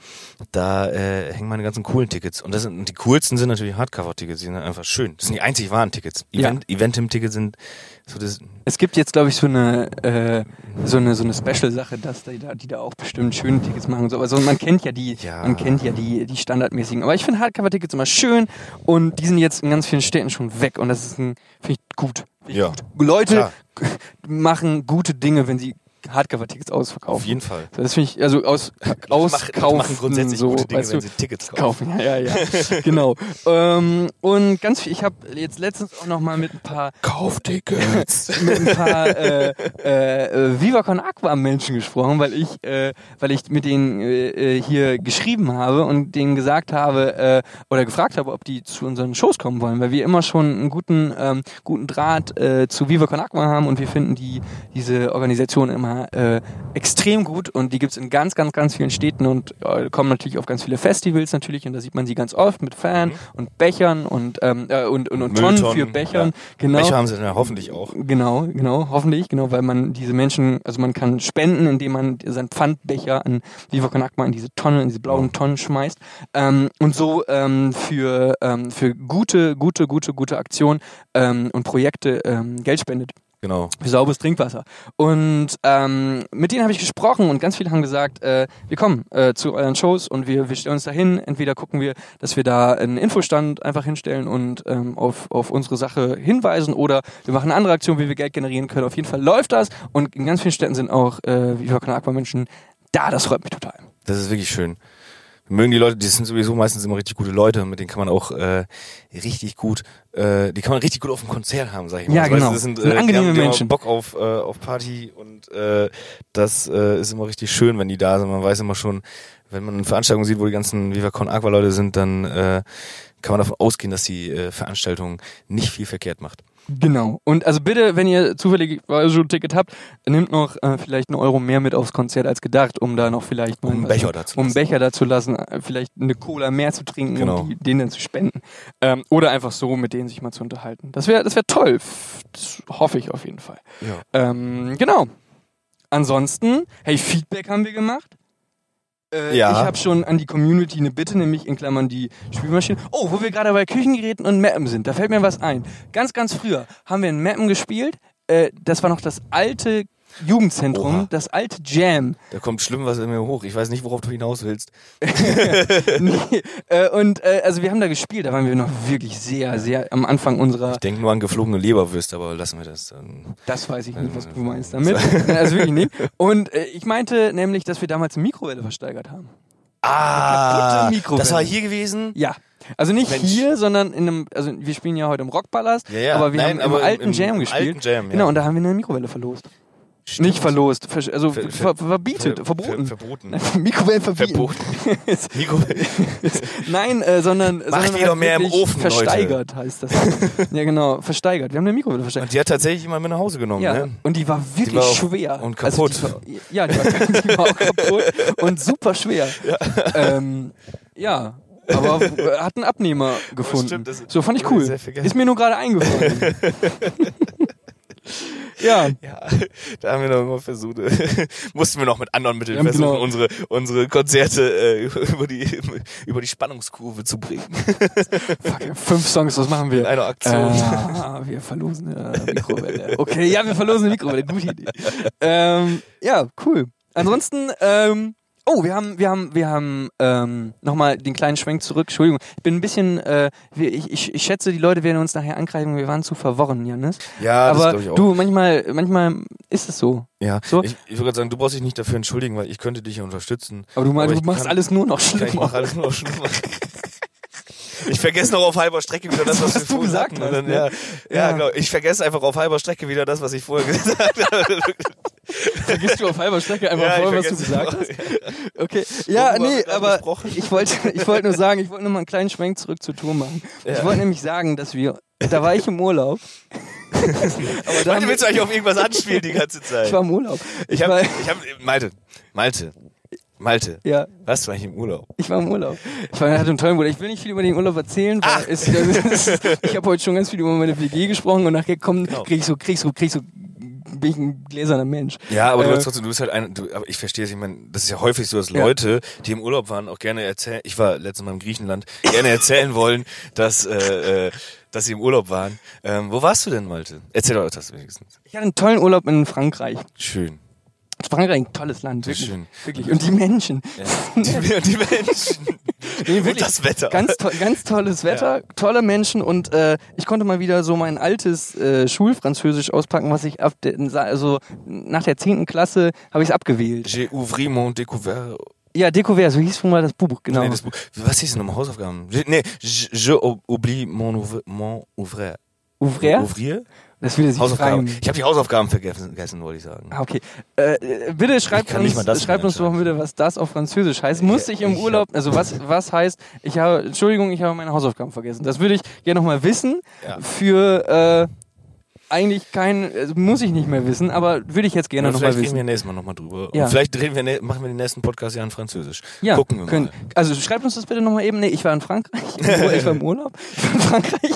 S2: da äh, hängen meine ganzen coolen Tickets. Und das sind und die coolsten sind natürlich Hardcover-Tickets. Die sind einfach schön. Das sind die einzig wahren Tickets.
S3: Ja.
S2: Event, Eventim-Tickets sind so das.
S3: Es gibt jetzt, glaube ich, so eine, äh, so eine, so eine Special-Sache, dass die da, die da auch bestimmt schöne Tickets machen und so. Also man kennt ja die,
S2: Ja.
S3: man kennt ja die, die standardmäßigen. Aber ich finde Hardcover-Tickets immer schön und die sind jetzt in ganz vielen Städten schon weg und das ist ein, finde ich gut.
S2: Ja.
S3: Leute
S2: Klar.
S3: Machen gute Dinge, wenn sie Hardcover-Tickets ausverkaufen.
S2: Auf jeden Fall.
S3: Das finde ich, also aus, auskaufen.
S2: machen grundsätzlich
S3: so,
S2: gute Dinge,
S3: weißt
S2: wenn
S3: du,
S2: sie Tickets kaufen.
S3: kaufen. Ja, ja, ja. [LAUGHS] genau. Ähm, und ganz viel, ich habe jetzt letztens auch noch mal mit ein paar
S2: Kauftickets. [LAUGHS]
S3: mit ein paar äh, äh, äh, Viva Con Aqua Menschen gesprochen, weil ich, äh, weil ich mit denen äh, äh, hier geschrieben habe und denen gesagt habe äh, oder gefragt habe, ob die zu unseren Shows kommen wollen, weil wir immer schon einen guten, ähm, guten Draht äh, zu Viva Con Aqua haben und wir finden die diese Organisation immer äh, extrem gut und die gibt's in ganz, ganz, ganz vielen Städten und äh, kommen natürlich auf ganz viele Festivals natürlich und da sieht man sie ganz oft mit Fan und Bechern und ähm, äh, und, und, und Tonnen für Bechern.
S2: ja.
S3: Genau.
S2: Becher haben sie dann ja hoffentlich auch.
S3: Genau, genau, hoffentlich, genau, weil man diese Menschen, also man kann spenden, indem man seinen Pfandbecher an Viva Con in diese Tonne, in diese blauen Tonnen schmeißt ähm, und so ähm, für, ähm, für gute, gute, gute, gute Aktionen ähm, und Projekte ähm, Geld spendet.
S2: Genau.
S3: für sauberes Trinkwasser. Und ähm, mit denen habe ich gesprochen und ganz viele haben gesagt, äh, wir kommen äh, zu euren Shows und wir, wir stellen uns dahin. Entweder gucken wir, dass wir da einen Infostand einfach hinstellen und ähm, auf, auf unsere Sache hinweisen oder wir machen eine andere Aktion, wie wir Geld generieren können. Auf jeden Fall läuft das und in ganz vielen Städten sind auch äh, Viva Aqua Menschen da. Das freut mich total.
S2: Das ist wirklich schön. Mögen die Leute, die sind sowieso meistens immer richtig gute Leute, mit denen kann man auch äh, richtig gut, äh, die kann man richtig gut auf dem Konzert haben, sag ich mal.
S3: Ja,
S2: Also, weißt
S3: genau.
S2: du, Das sind,
S3: sind
S2: äh, die
S3: angenehme
S2: haben, die haben
S3: Menschen.
S2: Bock auf, äh, auf Party und äh, das äh, ist immer richtig schön, wenn die da sind. Man weiß immer schon, wenn man eine Veranstaltung sieht, wo die ganzen Viva Con Aqua Leute sind, dann äh, kann man davon ausgehen, dass die äh, Veranstaltung nicht viel verkehrt macht.
S3: Genau. Und also bitte, wenn ihr zufällig schon ein Ticket habt, nehmt noch äh, vielleicht einen Euro mehr mit aufs Konzert als gedacht, um da noch vielleicht mal
S2: Um einen Becher dazu
S3: um
S2: lassen.
S3: Becher dazu lassen, äh, vielleicht eine Cola mehr zu trinken
S2: Genau.
S3: und die, denen dann zu spenden. Ähm, oder einfach so mit denen sich mal zu unterhalten. Das wäre das wär toll. Das hoffe ich auf jeden Fall.
S2: Ja.
S3: Ähm, genau. Ansonsten, hey, Feedback haben wir gemacht. Äh,
S2: Ja.
S3: Ich habe schon an die Community eine Bitte, nämlich in Klammern die Spielmaschine. Oh, wo wir gerade bei Küchengeräten und Mappen sind, da fällt mir was ein. Ganz, ganz früher haben wir in Mappen gespielt. Äh, das war noch das alte Jugendzentrum,
S2: Oha.
S3: das alte Jam.
S2: Da kommt schlimm was in mir hoch. Ich weiß nicht, worauf du hinaus willst. [LAUGHS]
S3: nee, äh, und äh, also wir haben da gespielt, da waren wir noch wirklich sehr, sehr am Anfang unserer.
S2: Ich denke nur an geflogene Leberwürste, aber lassen wir das. Ähm,
S3: Das weiß ich nicht, was du meinst damit. [LAUGHS] also wirklich nicht. Und äh, ich meinte nämlich, dass wir damals eine Mikrowelle versteigert haben.
S2: Ah, das war hier gewesen.
S3: Ja. Also nicht
S2: Mensch.
S3: hier, sondern in einem, also wir spielen ja heute im Rockpalast,
S2: Ja, ja.
S3: aber wir
S2: Nein,
S3: haben im- alten
S2: im
S3: Jam gespielt.
S2: alten Jam, ja.
S3: Genau, und da haben wir eine Mikrowelle verlost.
S2: Stimmt.
S3: Nicht verlost, ver also
S2: Ver-
S3: ver
S2: ver-
S3: verbietet,
S2: Ver-
S3: verboten.
S2: Ver verboten. [LAUGHS]
S3: Mikrowellen verbieten.
S2: Verboten. [LAUGHS] Mikrowelle. [LAUGHS]
S3: Nein, äh, sondern, sondern
S2: die doch mehr im Ofen, Leute.
S3: Versteigert heißt das. ja, genau, versteigert. Wir haben eine Mikrowelle versteigert.
S2: Und die hat tatsächlich jemand mit nach Hause genommen.
S3: Ja,
S2: Ne?
S3: und die war wirklich
S2: war auch-
S3: schwer.
S2: und
S3: Also
S2: kaputt.
S3: die war, ja, die war, die war auch kaputt und super schwer. Ja, ähm, ja aber hat einen Abnehmer gefunden.
S2: stimmt, das-
S3: so fand ich cool.
S2: Ist
S3: mir nur gerade eingefallen. Ja,
S2: Ja, da haben wir noch immer versucht, [LAUGHS] mussten wir noch mit anderen Mitteln
S3: Ja,
S2: versuchen,
S3: genau.
S2: unsere, unsere Konzerte äh, [LAUGHS] über, die, über die Spannungskurve zu bringen. [LAUGHS]
S3: fuck, fünf Songs, was machen wir?
S2: In einer Aktion.
S3: Ah, wir verlosen eine Mikrowelle. Okay, ja, wir verlosen eine Mikrowelle. Gute Idee. Ähm, ja, cool. Ansonsten, ähm, oh, wir haben, wir haben, wir haben ähm, nochmal den kleinen Schwenk zurück. Entschuldigung, ich bin ein bisschen, äh, ich, ich, ich schätze, die Leute werden uns nachher angreifen. Wir waren zu verworren, Janis.
S2: Ja, das
S3: Aber
S2: ich auch.
S3: du, manchmal, manchmal ist es so.
S2: ja,
S3: so?
S2: ich, ich würde gerade sagen, du brauchst dich nicht dafür entschuldigen, weil ich könnte dich ja unterstützen.
S3: Aber du, meinst,
S2: Aber
S3: du machst
S2: kann-
S3: alles nur noch
S2: Ja, ich
S3: schlimmer.
S2: mache alles nur noch schlimmer. [LAUGHS] Ich vergesse noch auf halber Strecke wieder das, was,
S3: Was
S2: wir
S3: du
S2: vorher
S3: gesagt
S2: hatten.
S3: Hast,
S2: dann,
S3: ne?
S2: ja, ja,
S3: Ja.
S2: genau. Ich vergesse einfach auf halber Strecke wieder das, was ich vorher gesagt [LAUGHS] habe.
S3: Vergisst du auf halber Strecke einfach
S2: Ja, ich
S3: voll, was du gesagt hast? Okay. Ja,
S2: haben
S3: nee, aber ich wollte, ich wollte nur sagen, ich wollte nur mal einen kleinen Schwenk zurück zur Tour machen. Ich
S2: Ja.
S3: wollte nämlich sagen, dass wir, da war ich im Urlaub. [LAUGHS] aber da
S2: willst du eigentlich auf irgendwas anspielen die ganze Zeit?
S3: ich war im Urlaub.
S2: Ich
S3: war,
S2: habe, ich habe, Malte, Malte, Malte,
S3: ja,
S2: warst du eigentlich im Urlaub?
S3: ich war im Urlaub. Ich war, hatte einen tollen Urlaub. Ich will nicht viel über den Urlaub erzählen, weil
S2: Ah.
S3: es, ist, ich habe heute schon ganz viel über meine WG gesprochen und nachher kommen,
S2: Genau.
S3: krieg ich so, krieg ich so, krieg ich so, bin ich ein gläserner Mensch.
S2: Ja, aber du
S3: Äh,
S2: bist trotzdem, du bist halt ein, du, aber ich verstehe es, ich meine, das ist ja häufig so, dass
S3: Ja.
S2: Leute, die im Urlaub waren, auch gerne erzählen, ich war letztes Mal im Griechenland, gerne erzählen wollen, dass, äh, äh, dass sie im Urlaub waren. Ähm, wo warst du denn, Malte? Erzähl doch das wenigstens.
S3: Ich hatte einen tollen Urlaub in Frankreich.
S2: Schön.
S3: Frankreich, ein tolles Land, wirklich.
S2: schön.
S3: Wirklich. Und die Menschen.
S2: Ja. Die, [LAUGHS] die Menschen.
S3: Nee,
S2: Und das Wetter.
S3: Ganz, to ganz tolles Wetter, tolle Menschen und äh, ich konnte mal wieder so mein altes äh, Schulfranzösisch auspacken, was ich ab der, also nach der 10. Klasse habe ich es abgewählt.
S2: J'ai ouvri mon découvert.
S3: Ja, Découvert, so hieß schon mal das Buch, genau.
S2: Nee, das Buch. Was hieß denn nochmal Hausaufgaben? Nee, je, je oublie mon, ouvre, mon ouvrier.
S3: Ouvrier?
S2: Ouvrier?
S3: Das will sich
S2: Hausaufgaben.
S3: schreiben.
S2: Ich habe die Hausaufgaben vergessen, vergessen wollte ich sagen.
S3: Ah, okay. Äh, äh, bitte schreibt uns, schreibt uns doch bitte, was das auf Französisch heißt. Musste ich im
S2: ich
S3: Urlaub, also was, was heißt, ich habe, Entschuldigung, ich habe meine Hausaufgaben vergessen. Das würde ich gerne nochmal wissen.
S2: Ja.
S3: Für, äh, eigentlich kein, also muss ich nicht mehr wissen, aber würde ich jetzt gerne nochmal
S2: vielleicht reden
S3: wissen.
S2: wir nächstes Mal nochmal drüber.
S3: Ja.
S2: Und vielleicht reden wir, machen wir den nächsten Podcast ja in Französisch.
S3: Ja,
S2: Gucken wir
S3: können,
S2: mal.
S3: Also schreibt uns das bitte nochmal eben. Nee, ich war in Frankreich. [LAUGHS] ich war im Urlaub. Ich war in Frankreich.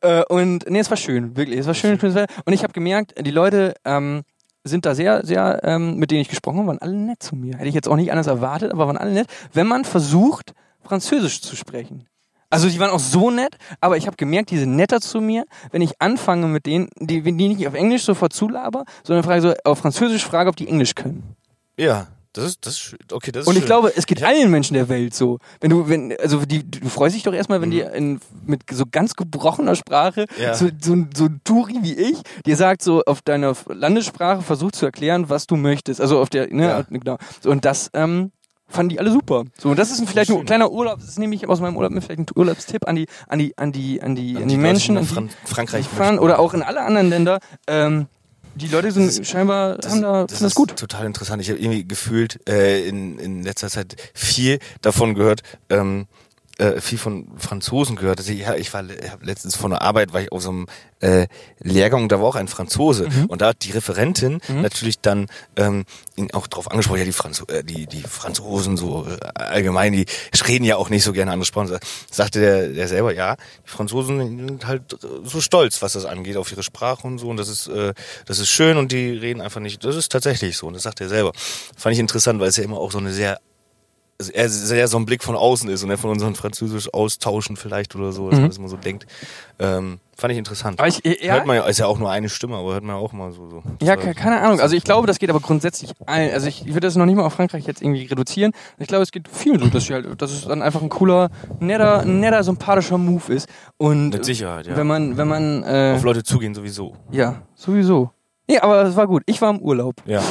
S3: Äh, und nee, es war schön, wirklich. Es war schön, schönes Wetter. Und ich habe gemerkt, die Leute ähm, sind da sehr, sehr, ähm, mit denen ich gesprochen habe, waren alle nett zu mir. Hätte ich jetzt auch nicht anders erwartet, aber waren alle nett. Wenn man versucht, Französisch zu sprechen. Also die waren auch so nett, aber ich habe gemerkt, die sind netter zu mir, wenn ich anfange mit denen, die, die nicht auf Englisch sofort zulaber, sondern frage so auf Französisch frage, ob die Englisch können.
S2: Ja, das ist, das ist, okay, das ist
S3: Und ich
S2: schön.
S3: glaube, es geht allen Menschen der Welt so. Wenn du, wenn, also die, du freust dich doch erstmal, wenn die in, mit so ganz gebrochener Sprache,
S2: Mhm. Ja.
S3: so, so, ein- so ein Turi wie ich, dir sagt so auf deiner Landessprache, versucht zu erklären, was du möchtest. Also auf der, ne,
S2: Ja.
S3: genau. Und das, ähm, fanden die alle super. So, und das ist vielleicht ein kleiner Urlaub, das nehme ich aus meinem Urlaub mit, vielleicht ein Urlaubstipp an die, an die, an die, an die, an
S2: An
S3: die, Menschen, an
S2: die
S3: die,
S2: Fran Frankreich
S3: fahren, oder auch in alle anderen Länder, ähm, die Leute sind scheinbar, haben da, finden das
S2: ist
S3: gut.
S2: total interessant. Ich habe irgendwie gefühlt äh, in, in letzter Zeit viel davon gehört, ähm, äh, viel von Franzosen gehört. Also ich, ja, ich war hab letztens von der Arbeit, war ich auf so einem äh, Lehrgang, da war auch ein Franzose
S3: Mhm.
S2: und da hat die Referentin natürlich dann ähm, ihn auch drauf angesprochen, ja die, Franzo äh, die, die Franzosen so äh, allgemein, die reden ja auch nicht so gerne andere Sprachen. Sa- Sagte der, der selber, ja, die Franzosen sind halt äh, so stolz, was das angeht, auf ihre Sprache und so und das ist, äh, das ist schön und die reden einfach nicht, das ist tatsächlich so und das sagt er selber. Fand ich interessant, weil es ja immer auch so eine sehr er sehr so ein Blick von außen ist und er von unseren Französisch austauschen vielleicht oder so, dass man das immer so denkt. Ähm, fand ich interessant.
S3: Aber ich, ja,
S2: Hört man ja, ist ja auch nur eine Stimme, aber hört man ja auch mal so. so.
S3: Ja,
S2: Das
S3: ke-
S2: war-
S3: keine Ahnung. Also ich glaube, das geht aber grundsätzlich allen. Also ich würde das noch nicht mal auf Frankreich jetzt irgendwie reduzieren. Ich glaube, es geht vielen so, dass, halt, dass es dann einfach ein cooler, netter, netter, sympathischer Move ist. Und
S2: Mit Sicherheit, ja.
S3: wenn man, wenn man, äh,
S2: Auf Leute zugehen sowieso.
S3: ja, sowieso. Nee, aber es war gut. Ich war im Urlaub.
S2: Ja.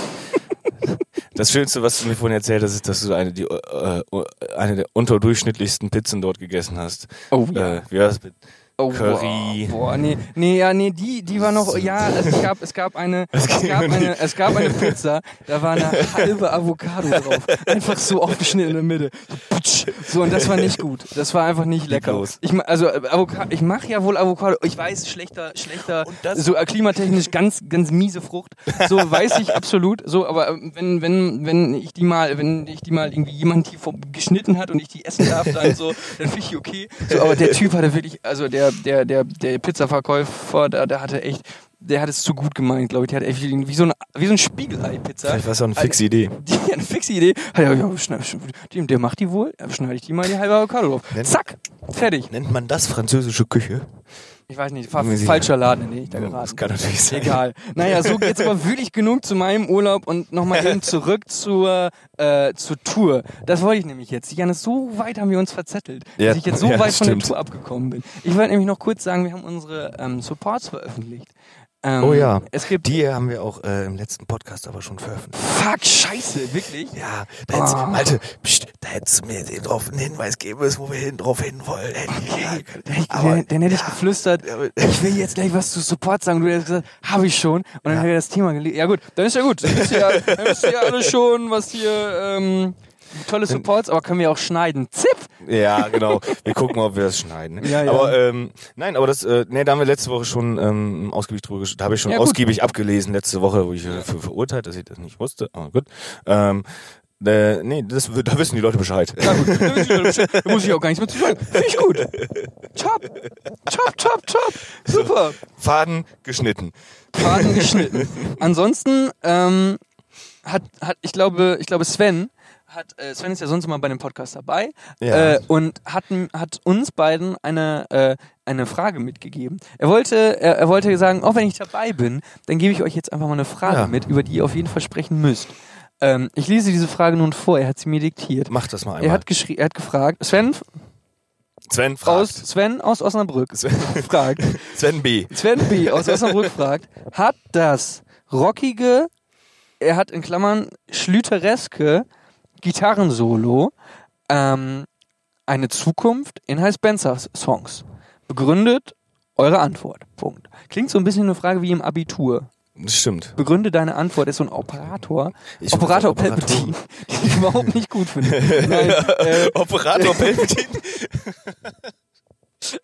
S2: Das Schönste, was du mir vorhin erzählt hast, ist, dass du eine, die, äh, eine der unterdurchschnittlichsten Pizzen dort gegessen hast.
S3: Oh, ja.
S2: Äh, wie war das mit
S3: Oh,
S2: Curry.
S3: Boah, boah, nee, nee, ja, nee, die, die war noch, ja, es gab, es gab eine, [LAUGHS] es gab eine, es gab eine Pizza, da war eine halbe Avocado drauf, einfach so aufgeschnitten in der Mitte, so, und das war nicht gut, das war einfach nicht lecker. Ich, also äh, Avocado, ich mache ja wohl Avocado, ich weiß schlechter, schlechter, so äh, klimatechnisch ganz, ganz miese Frucht, so weiß ich absolut, so, aber ähm, wenn, wenn, wenn ich die mal, wenn ich die mal irgendwie jemand die vor- geschnitten hat und ich die essen darf, dann so, dann finde ich okay. So, aber der Typ hatte wirklich, also der, der, der, der Pizzaverkäufer, der, der hatte echt, der hat es zu gut gemeint, glaube ich. Der hat echt wie, so, eine, wie so ein Spiegelei-Pizza.
S2: Vielleicht war es auch eine fixe Idee. [LAUGHS]
S3: Die hat eine fixe Idee. Hat er, ja, schneid, schneid, der macht die wohl, ja, schneide ich die mal die halbe Avocado drauf.
S2: Nennt-
S3: Zack, fertig.
S2: Nennt man das französische Küche?
S3: Ich weiß nicht,
S2: sicher.
S3: falscher Laden, in den ich da
S2: Oh,
S3: geraten
S2: das kann natürlich sein.
S3: Egal. Naja, so geht's aber wirklich genug zu meinem Urlaub und nochmal eben [LAUGHS] zurück zur, äh, zur Tour. Das wollte ich nämlich jetzt. Janis, so weit haben wir uns verzettelt,
S2: Ja.
S3: dass ich jetzt so
S2: Ja,
S3: weit von der
S2: stimmt.
S3: Tour abgekommen bin. Ich wollte nämlich noch kurz sagen, wir haben unsere ähm, Supports veröffentlicht. Ähm,
S2: Oh ja.
S3: Es gibt.
S2: Die haben wir auch äh, im letzten Podcast aber schon veröffentlicht.
S3: Fuck, scheiße, wirklich?
S2: Ja, da hättest,
S3: Ah.
S2: Malte, pst, da hättest du mir den drauf einen Hinweis geben müssen, wo wir hin, drauf hin wollen. Hätte ich sagen können.
S3: Dann hätte ich,
S2: Aber,
S3: dann, dann hätte ich
S2: ja,
S3: geflüstert, ich will jetzt gleich was zu Support sagen. Du hättest gesagt, habe ich schon. Und dann hätte er das Thema gelegt. Ja gut, dann ist ja gut. Dann ihr ja, dann ja alle schon, was hier ähm, tolle Supports, aber können wir auch schneiden. Zip!
S2: Ja, genau. Wir gucken mal, ob wir das schneiden. ne?
S3: Ja, ja.
S2: Aber ähm, nein, aber das, äh, nee, da haben wir letzte Woche schon ähm, ausgiebig drüber gesch- Da habe ich schon
S3: Ja, gut.
S2: ausgiebig abgelesen letzte Woche, wo ich äh, für verurteilt, dass ich das nicht wusste. Aber gut. Ähm, äh, nee, das, da wissen die Leute Bescheid.
S3: Ja gut, dann wissen die Leute Bescheid. da muss ich auch gar nichts mehr zu sagen. Finde ich gut. Top. Top, top, top. Super.
S2: Faden geschnitten.
S3: Faden geschnitten. Ansonsten ähm, hat, hat, ich glaube, ich glaube Sven hat, äh, Sven ist ja sonst immer bei dem Podcast dabei
S2: Ja.
S3: äh, und hat, hat uns beiden eine, äh, eine Frage mitgegeben. Er wollte, er, er wollte sagen, auch wenn ich dabei bin, dann gebe ich euch jetzt einfach mal eine Frage
S2: Ja.
S3: mit, über die ihr auf jeden Fall sprechen müsst. Ähm, ich lese diese Frage nun vor, er hat sie mir diktiert.
S2: Mach das mal
S3: Er
S2: einmal.
S3: hat, geschrie- er hat gefragt, Sven
S2: Sven fragt.
S3: aus, Sven aus Osnabrück [LAUGHS]
S2: Sven,
S3: fragt,
S2: Sven B.
S3: Sven B. aus Osnabrück fragt, hat das rockige, er hat in Klammern schlütereske Gitarrensolo ähm, eine Zukunft in High Spencer Songs? Begründet eure Antwort. Punkt. Klingt so ein bisschen eine Frage wie im Abitur.
S2: Das stimmt.
S3: Begründe deine Antwort ist so ein Operator.
S2: Ich
S3: Operator
S2: Operator-
S3: Palpatine, den ich überhaupt nicht gut finde. [LAUGHS] Nein, äh,
S2: Operator Palpatine. [LAUGHS]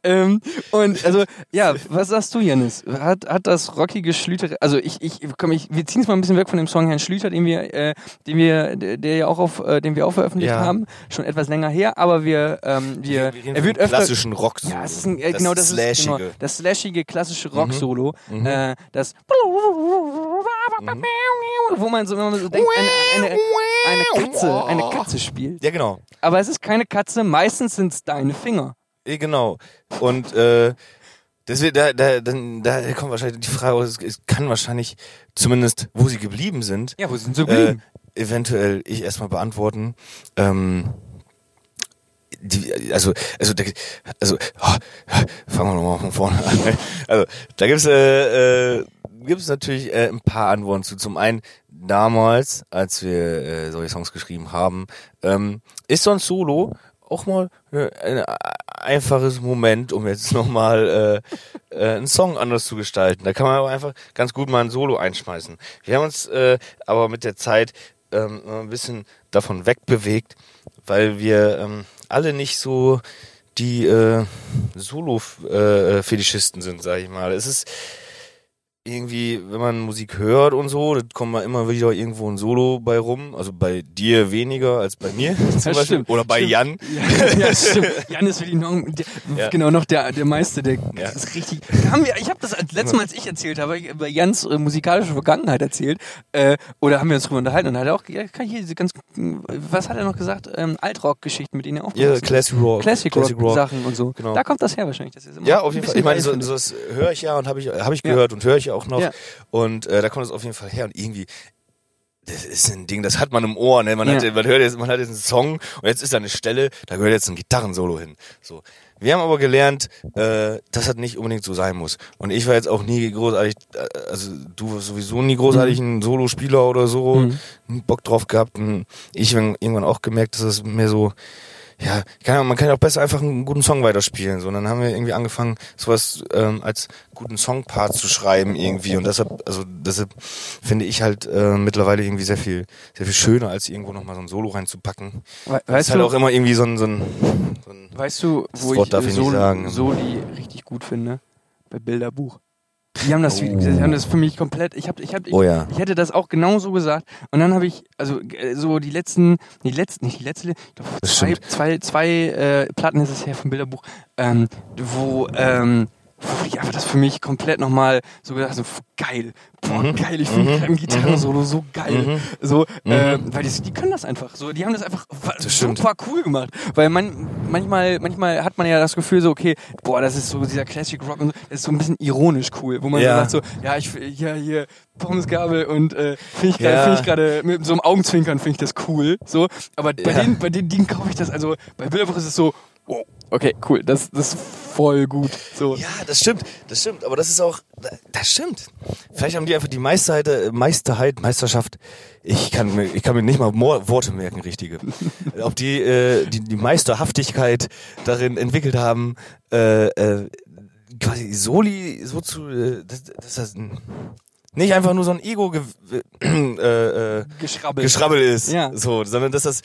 S3: Ähm, und also, ja, was sagst du, Janis? Hat, hat das rockige Schlüter, also ich, ich, komm, ich, wir ziehen es mal ein bisschen weg von dem Song Herrn Schlüter, den wir, äh, den wir, der ja auch auf, äh, den wir auch veröffentlicht
S2: Ja.
S3: haben, schon etwas länger her, aber wir, ähm, wir,
S2: reden
S3: er wird öfter,
S2: klassischen Rock.
S3: ja, es ist ein, äh, genau, das ist
S2: Slashige.
S3: genau, das slashige klassische Rock-Solo,
S2: Mhm.
S3: äh, das, wo man so, wenn man so denkt, eine, eine, eine Katze, eine Katze spielt.
S2: Ja, genau.
S3: Aber es ist keine Katze, meistens sind es deine Finger.
S2: Eh, Genau. Und äh, deswegen, da, da, dann, da kommt wahrscheinlich die Frage, es, es kann wahrscheinlich zumindest, wo sie geblieben sind,
S3: Ja, wo sind sie
S2: äh,
S3: geblieben?
S2: eventuell ich erstmal beantworten. Ähm, die, also, also, da, also, oh, fangen wir nochmal von vorne an. Also, da gibt's äh, äh, gibt's natürlich äh, ein paar Antworten zu. Zum einen, damals, als wir äh, solche Songs geschrieben haben, ähm, ist so ein Solo auch mal äh, ein einfaches Moment, um jetzt [LAUGHS] nochmal äh, äh, einen Song anders zu gestalten. Da kann man aber einfach ganz gut mal ein Solo einschmeißen. Wir haben uns äh, aber mit der Zeit ähm, ein bisschen davon wegbewegt, weil wir ähm, alle nicht so die äh, Solo-Fetischisten sind, sag ich mal. Es ist irgendwie, wenn man Musik hört und so, da kommt mal immer wieder irgendwo ein Solo bei rum. Also bei dir weniger als bei mir [LAUGHS] zum
S3: Das
S2: Beispiel.
S3: stimmt.
S2: Oder bei
S3: Stimmt.
S2: Jan.
S3: Ja, ja stimmt. Jan ist wirklich noch, der,
S2: Ja.
S3: genau noch der, der Meister, der
S2: Ja.
S3: das ist richtig. Haben wir, ich habe das letztes Mal, als ich erzählt habe, über Jans äh, musikalische Vergangenheit erzählt. Äh, oder haben wir uns drüber unterhalten und hat er auch, ja, kann hier diese ganz, was hat er noch gesagt? Ähm, Altrock-Geschichten, mit denen er auch
S2: Ja, Classic Rock.
S3: Classic, Rock, Sachen und so.
S2: Genau.
S3: Da kommt das her wahrscheinlich. Das ist immer
S2: Ja, auf jeden Fall. Ich meine, so, so das höre ich ja und habe ich, hab ich
S3: Ja.
S2: gehört und höre ich auch noch.
S3: Ja.
S2: Und äh, da kommt es auf jeden Fall her. Und irgendwie, das ist ein Ding, das hat man im Ohr. Ne? Man,
S3: Ja.
S2: hat, man hört jetzt, man hat jetzt einen Song und jetzt ist da eine Stelle, da gehört jetzt ein Gitarrensolo hin. So. Wir haben aber gelernt, äh, dass das nicht unbedingt so sein muss. Und ich war jetzt auch nie großartig, äh, also du warst sowieso nie großartig ein Solospieler oder so,
S3: Mhm.
S2: Bock drauf gehabt. Und ich hab irgendwann auch gemerkt, dass es mehr so, ja, keine Ahnung, man kann ja auch besser einfach einen guten Song weiterspielen. So, und dann haben wir irgendwie angefangen, sowas ähm, als guten Songpart zu schreiben irgendwie. Und deshalb, also deshalb finde ich halt äh, mittlerweile irgendwie sehr viel, sehr viel schöner, als irgendwo nochmal so ein Solo reinzupacken.
S3: We
S2: Das
S3: weißt
S2: ist halt
S3: du,
S2: auch immer irgendwie so ein, so ein, so ein
S3: weißt du, wo
S2: Wort
S3: ich
S2: darf
S3: äh,
S2: ich nicht
S3: Soli,
S2: sagen.
S3: Soli richtig gut finde? Bei Bilderbuch. Die haben das,
S2: Oh.
S3: die haben das für mich komplett. Ich habe, ich habe,
S2: Oh ja.
S3: ich hätte das auch genauso gesagt. Und dann habe ich, also äh, so die letzten, die letzten, nicht die letzte, ich glaube zwei, zwei, zwei äh, Platten ist es her vom Bilderbuch, ähm, wo, ähm, ich einfach das für mich komplett nochmal so gedacht so geil, boah
S2: Mhm.
S3: geil, ich finde
S2: Mhm.
S3: Gitarrensolo so geil,
S2: Mhm.
S3: so,
S2: Mhm.
S3: äh, weil die, die können das einfach, so, die haben das einfach
S2: Das stimmt.
S3: super cool gemacht, weil man manchmal, manchmal hat man ja das Gefühl so, okay, boah, das ist so dieser Classic Rock und so, das ist so ein bisschen ironisch cool, wo man
S2: Ja.
S3: so sagt so, ja, ich, ja, hier, Pommesgabel und äh, finde ich gerade,
S2: Ja.
S3: finde ich gerade mit so einem Augenzwinkern finde ich das cool, so, aber bei
S2: Ja.
S3: den, bei den Dingen kaufe ich das, also bei Bilderbuch ist es so, wow, okay, cool, das, das ist voll gut, so.
S2: Ja, das stimmt, das stimmt, aber das ist auch, das stimmt. Vielleicht haben die einfach die Meisterheit, äh, Meisterheit, Meisterschaft. Ich kann mir, ich kann mir nicht mal Worte merken, richtige. [LAUGHS] Ob die, äh, die, die Meisterhaftigkeit darin entwickelt haben, äh, äh, quasi Soli so zu, äh, dass, dass das ein, nicht einfach nur so ein Ego ge äh, äh,
S3: Geschrabbel.
S2: Geschrabbel ist,
S3: Ja.
S2: so, sondern dass das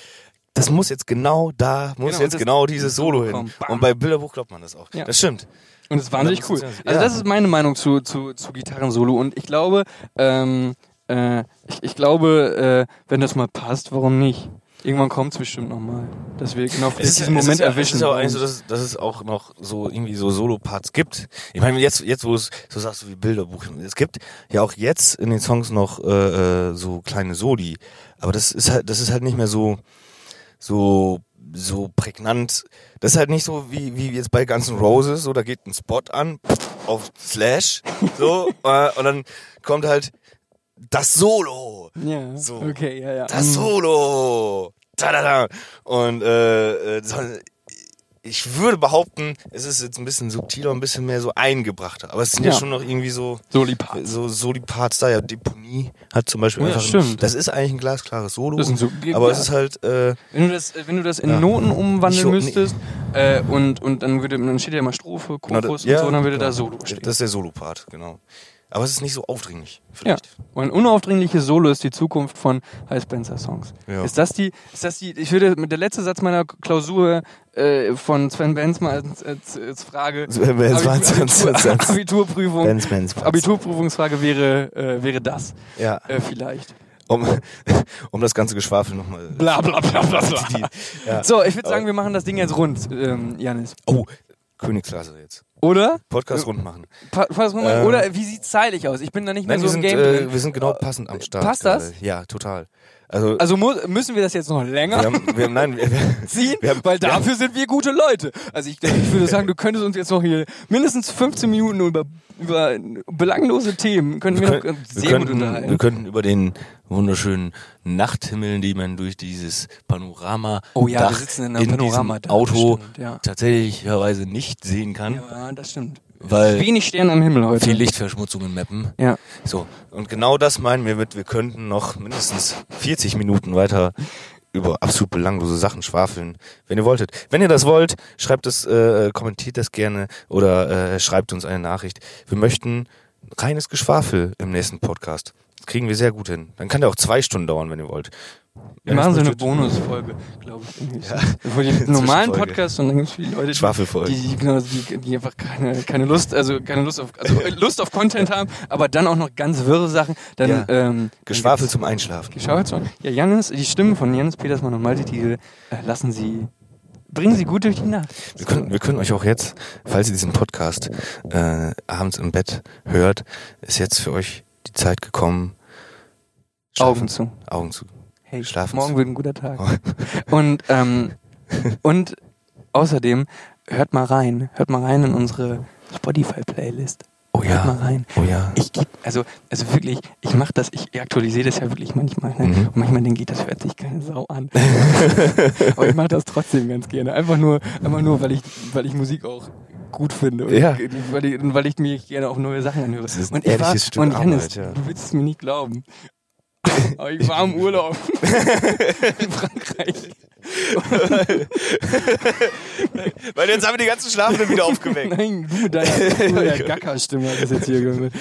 S2: das muss jetzt genau da, muss
S3: Genau,
S2: jetzt genau dieses Solo hin.
S3: Bam.
S2: Und bei Bilderbuch glaubt man das auch.
S3: Ja.
S2: Das stimmt.
S3: Und das ist wahnsinnig cool. Also das ist meine Meinung zu, zu, zu Gitarren-Solo. Und ich glaube, ähm, äh, ich, ich glaube, äh, wenn das mal passt, warum nicht? Irgendwann kommt es bestimmt nochmal, dass wir genau
S2: Es ist,
S3: diesen
S2: es
S3: Moment
S2: ist ja,
S3: erwischen.
S2: Es ist ja auch eigentlich so, dass, dass es auch noch so irgendwie so Solo-Parts gibt. Ich meine, jetzt, jetzt wo es so sagst du wie Bilderbuch, es gibt ja auch jetzt in den Songs noch äh, äh, so kleine Soli, aber das ist halt, das ist halt nicht mehr so so so prägnant. Das ist halt nicht so wie wie jetzt bei Guns N' Roses, so da geht ein Spot an auf Slash, [LAUGHS] so äh, und dann kommt halt das Solo.
S3: ja,
S2: So.
S3: okay, ja, ja.
S2: Das
S3: Mhm.
S2: Solo! Da, da, da. Und äh, äh, ich würde behaupten, es ist jetzt ein bisschen subtiler, ein bisschen mehr so eingebrachter. Aber es sind ja,
S3: Ja.
S2: schon noch irgendwie so
S3: Soli-Parts.
S2: so Soli-Parts da. Ja, Deponie hat zum Beispiel
S3: Ja,
S2: einfach.
S3: stimmt.
S2: Das ist eigentlich ein glasklares Solo.
S3: Das sind so-
S2: aber
S3: ja.
S2: es ist halt. Äh,
S3: Wenn du das, wenn du das in. Noten umwandeln
S2: Ich-
S3: müsstest äh, und, und dann würde dann steht ja immer Strophe,
S2: genau,
S3: Chorus
S2: da- ja,
S3: und so, dann würde
S2: genau.
S3: da Solo stehen.
S2: Das ist der Solo-Part, genau. Aber es ist nicht so aufdringlich.
S3: Ja.
S2: Vielleicht.
S3: Und ein unaufdringliches Solo ist die Zukunft von High Spencer Songs.
S2: Ja.
S3: Ist das die, ist das die, ich würde mit der letzte Satz meiner Klausur äh, von Sven Benzma als, als, als Frage
S2: Sven Benzma als- als- als-
S3: Abiturprüfung,
S2: Benz, Benz, Benz.
S3: Abiturprüfungsfrage wäre, äh, wäre das.
S2: Ja.
S3: Äh, vielleicht.
S2: Um, [LAUGHS] um das ganze Geschwafel nochmal.
S3: Bla bla bla bla bla. [LAUGHS]
S2: Ja.
S3: So, ich würde sagen, wir machen das Ding jetzt rund, ähm, Janis.
S2: Oh, Königsklasse jetzt.
S3: Oder?
S2: Podcast rund machen.
S3: Pa pass mal,
S2: Ähm.
S3: oder wie sieht's zeitlich aus? Ich bin da nicht mehr
S2: Nein,
S3: so
S2: wir
S3: im
S2: sind,
S3: Game
S2: äh, wir sind genau passend am Start.
S3: passt das?
S2: gerade. Ja, total. Also,
S3: Also mu müssen wir das jetzt noch länger
S2: wir haben, wir nein, wir, [LAUGHS]
S3: ziehen?
S2: wir haben-
S3: Weil
S2: wir haben-
S3: dafür sind wir gute Leute. Also ich, ich würde sagen, du könntest uns jetzt noch hier mindestens 15 Minuten über, über belanglose Themen können wir,
S2: wir,
S3: noch
S2: können,
S3: sehr
S2: wir,
S3: gut
S2: könnten,
S3: unterhalten.
S2: wir könnten über den wunderschönen Nachthimmel, den man durch dieses Panorama
S3: Oh ja,
S2: Dach
S3: wir sitzen in einem
S2: in
S3: Panorama.
S2: diesem Auto
S3: Stimmt, ja.
S2: tatsächlicherweise nicht sehen kann,
S3: ja, das stimmt.
S2: Weil
S3: Wenig Sterne am Himmel heute.
S2: viel Lichtverschmutzungen mappen.
S3: Ja.
S2: So, und genau das meinen wir mit, wir könnten noch mindestens 40 Minuten weiter über absolut belanglose Sachen schwafeln, wenn ihr wolltet. Wenn ihr das wollt, schreibt es, äh, kommentiert das gerne oder äh, schreibt uns eine Nachricht. Wir möchten reines Geschwafel im nächsten Podcast. Das kriegen wir sehr gut hin. Dann kann der auch zwei Stunden dauern, wenn ihr wollt.
S3: Wir
S2: ihr
S3: machen so eine. Bonusfolge, glaube ich. so. [LAUGHS] Für den normalen. Podcast und dann gibt es viele Leute, die,
S2: Schwafelfolge.
S3: die, die, genau, die, die einfach keine, keine Lust, also keine Lust auf, also [LAUGHS] Lust auf Content haben, aber dann auch noch ganz wirre Sachen. Dann,
S2: Ja.
S3: ähm,
S2: Geschwafel zum Einschlafen.
S3: Geschwafel. Ja, Janis, die Stimmen von Janis Petersmann und Malte Thiel äh, lassen Sie, bringen Sie gut durch die Nacht.
S2: Wir können, wir können euch auch jetzt, falls ihr diesen Podcast äh, abends im Bett hört, ist jetzt für euch die Zeit gekommen.
S3: Augen zu.
S2: Augen zu.
S3: Hey,
S2: Schlafen
S3: morgen wird ein guter Tag. Und, ähm, und außerdem, hört mal rein, hört mal rein in unsere Spotify-Playlist.
S2: Oh
S3: Hört
S2: ja.
S3: mal rein.
S2: Oh ja.
S3: Ich geb, also, also wirklich, ich mache das, ich aktualisiere das ja wirklich manchmal. Ne?
S2: Mhm.
S3: Und manchmal denke ich, das hört sich keine Sau an. [LAUGHS] Aber ich mache das trotzdem ganz gerne. Einfach nur, einfach nur, weil ich, weil ich Musik auch gut finde. Und
S2: Ja.
S3: weil, ich, weil ich mir gerne auch neue Sachen anhöre.
S2: Das ist ein
S3: und ich war, und Janis,
S2: Arbeit, ja.
S3: du willst es mir nicht glauben. Aber ich war im Urlaub [LAUGHS] in Frankreich.
S2: Weil jetzt haben wir die ganzen Schlafenden wieder [LAUGHS] aufgeweckt.
S3: Nein, du mit [LAUGHS] deiner, Gacker-Stimme hast das jetzt hier gehört.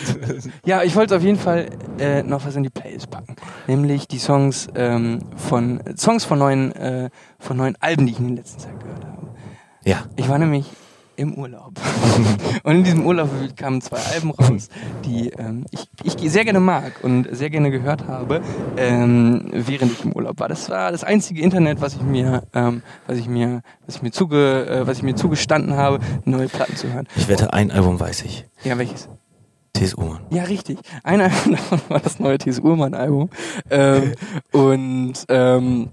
S3: Ja, ich wollte auf jeden Fall äh, noch was in die Playlist packen. Nämlich die Songs ähm, von Songs von neuen, äh, von neuen Alben, die ich in der letzten Zeit gehört habe.
S2: Ja.
S3: Ich war nämlich im Urlaub. [LAUGHS] und in diesem Urlaub kamen zwei Alben raus, die ähm, ich, ich sehr gerne mag und sehr gerne gehört habe, ähm, während ich im Urlaub war. Das war das einzige Internet, was ich mir, ähm, was ich mir, was ich mir zuge, äh, was ich mir zugestanden habe, neue Platten zu hören.
S2: Ich wette, ein Album weiß ich.
S3: Ja, welches?
S2: T.S. Ullmann.
S3: Ja, richtig. Ein Album [LAUGHS] davon war das neue T.S. Ullmann-Album. Ähm, [LAUGHS] und, ähm,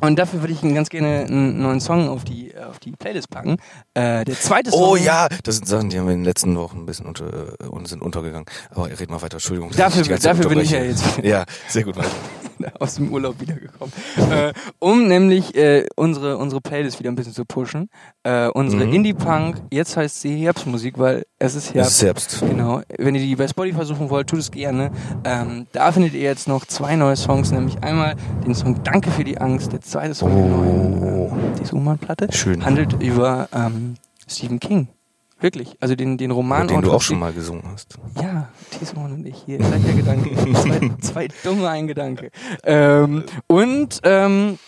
S3: und dafür würde ich ganz gerne einen neuen Song auf die, auf die Playlist packen. Äh, der zweite Song.
S2: Oh ja, das sind Sachen, die haben wir in den letzten Wochen ein bisschen unter, äh, sind untergegangen. Aber red mal weiter, Entschuldigung.
S3: Dafür- dafür bin ich ja jetzt-
S2: Ja, sehr gut weiter. [LAUGHS]
S3: aus dem Urlaub wiedergekommen. äh, um nämlich äh, unsere, unsere Playlist wieder ein bisschen zu pushen. Äh, unsere
S2: Mhm.
S3: Indie-Punk, jetzt heißt sie Herbstmusik, weil es ist
S2: Es
S3: Herbst.
S2: ist Herbst.
S3: Genau, wenn ihr die bei Spotify suchen wollt, tut es gerne. Ähm, da findet ihr jetzt noch zwei neue Songs, nämlich einmal den Song Danke für die Angst, der zweite Song der neuen äh, die Suman-Platte,
S2: Schön.
S3: handelt über ähm, Stephen King. Wirklich, also den, den Roman.
S2: Den du auch schon mal gesungen hast.
S3: Ja, Tison und ich hier, gleicher Gedanke. [LAUGHS] zwei, zwei dumme, ein Gedanke. Ähm, und ähm,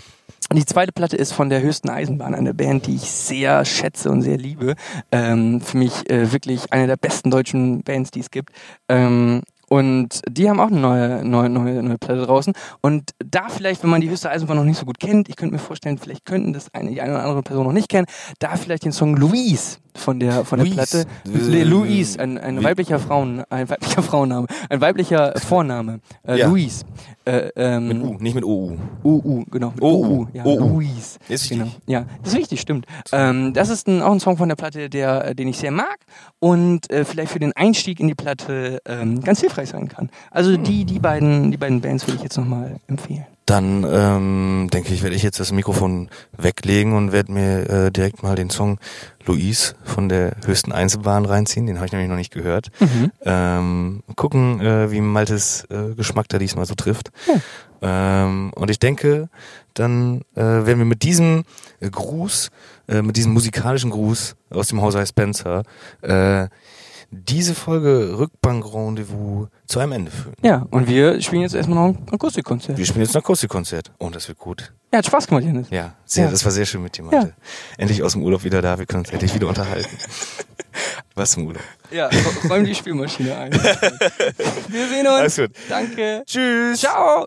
S3: die zweite Platte ist von der höchsten Eisenbahn, eine Band, die ich sehr schätze und sehr liebe. Ähm, für mich äh, wirklich eine der besten deutschen Bands, die es gibt. Ähm, und die haben auch eine neue, neue, neue, neue Platte draußen. Und da vielleicht, wenn man die höchste Eisenbahn noch nicht so gut kennt, ich könnte mir vorstellen, vielleicht könnten das eine, die eine oder andere Person noch nicht kennen, da vielleicht den Song Louise von der, von der
S2: Louise.
S3: Platte.
S2: Äh,
S3: Louise, ein, ein weiblicher Frauen, ein weiblicher Frauenname, ein weiblicher Vorname. Äh,
S2: Ja.
S3: Louise. Äh, ähm,
S2: Mit U, nicht mit OU.
S3: UU, genau. Mit
S2: OU.
S3: UU, ja,
S2: OU.
S3: Louise.
S2: Ist
S3: Genau.
S2: wichtig.
S3: Ja, das ist wichtig, stimmt. Ähm, das ist ein, auch ein Song von der Platte, der, äh, den ich sehr mag und äh, vielleicht für den Einstieg in die Platte ähm, ganz hilfreich sein kann. Also die, die beiden, die beiden Bands würde ich jetzt nochmal empfehlen.
S2: Dann ähm, denke ich, werde ich jetzt das Mikrofon weglegen und werde mir äh, direkt mal den Song Louise von der höchsten Einzelbahn reinziehen. Den habe ich nämlich noch nicht gehört. Ähm, gucken, äh, wie Maltes äh, Geschmack da diesmal so trifft. Ähm, und ich denke, dann äh, werden wir mit diesem Gruß, äh, mit diesem musikalischen Gruß aus dem Hause Spencer, äh, diese Folge Rückbank Rendezvous zu einem Ende führen.
S3: Ja, und wir spielen jetzt erstmal noch ein Akustikkonzert.
S2: Wir spielen jetzt ein Akustikkonzert. Und das wird gut.
S3: Ja, hat Spaß gemacht, Janis.
S2: Ja, sehr,
S3: Ja.
S2: das war sehr schön mit dir, Malte. Endlich aus dem Urlaub wieder da, wir können uns endlich wieder unterhalten. [LAUGHS] Was zum Urlaub.
S3: Ja, räum die Spielmaschine ein. [LAUGHS] Wir sehen uns.
S2: Alles gut.
S3: Danke.
S2: Tschüss.
S3: Ciao.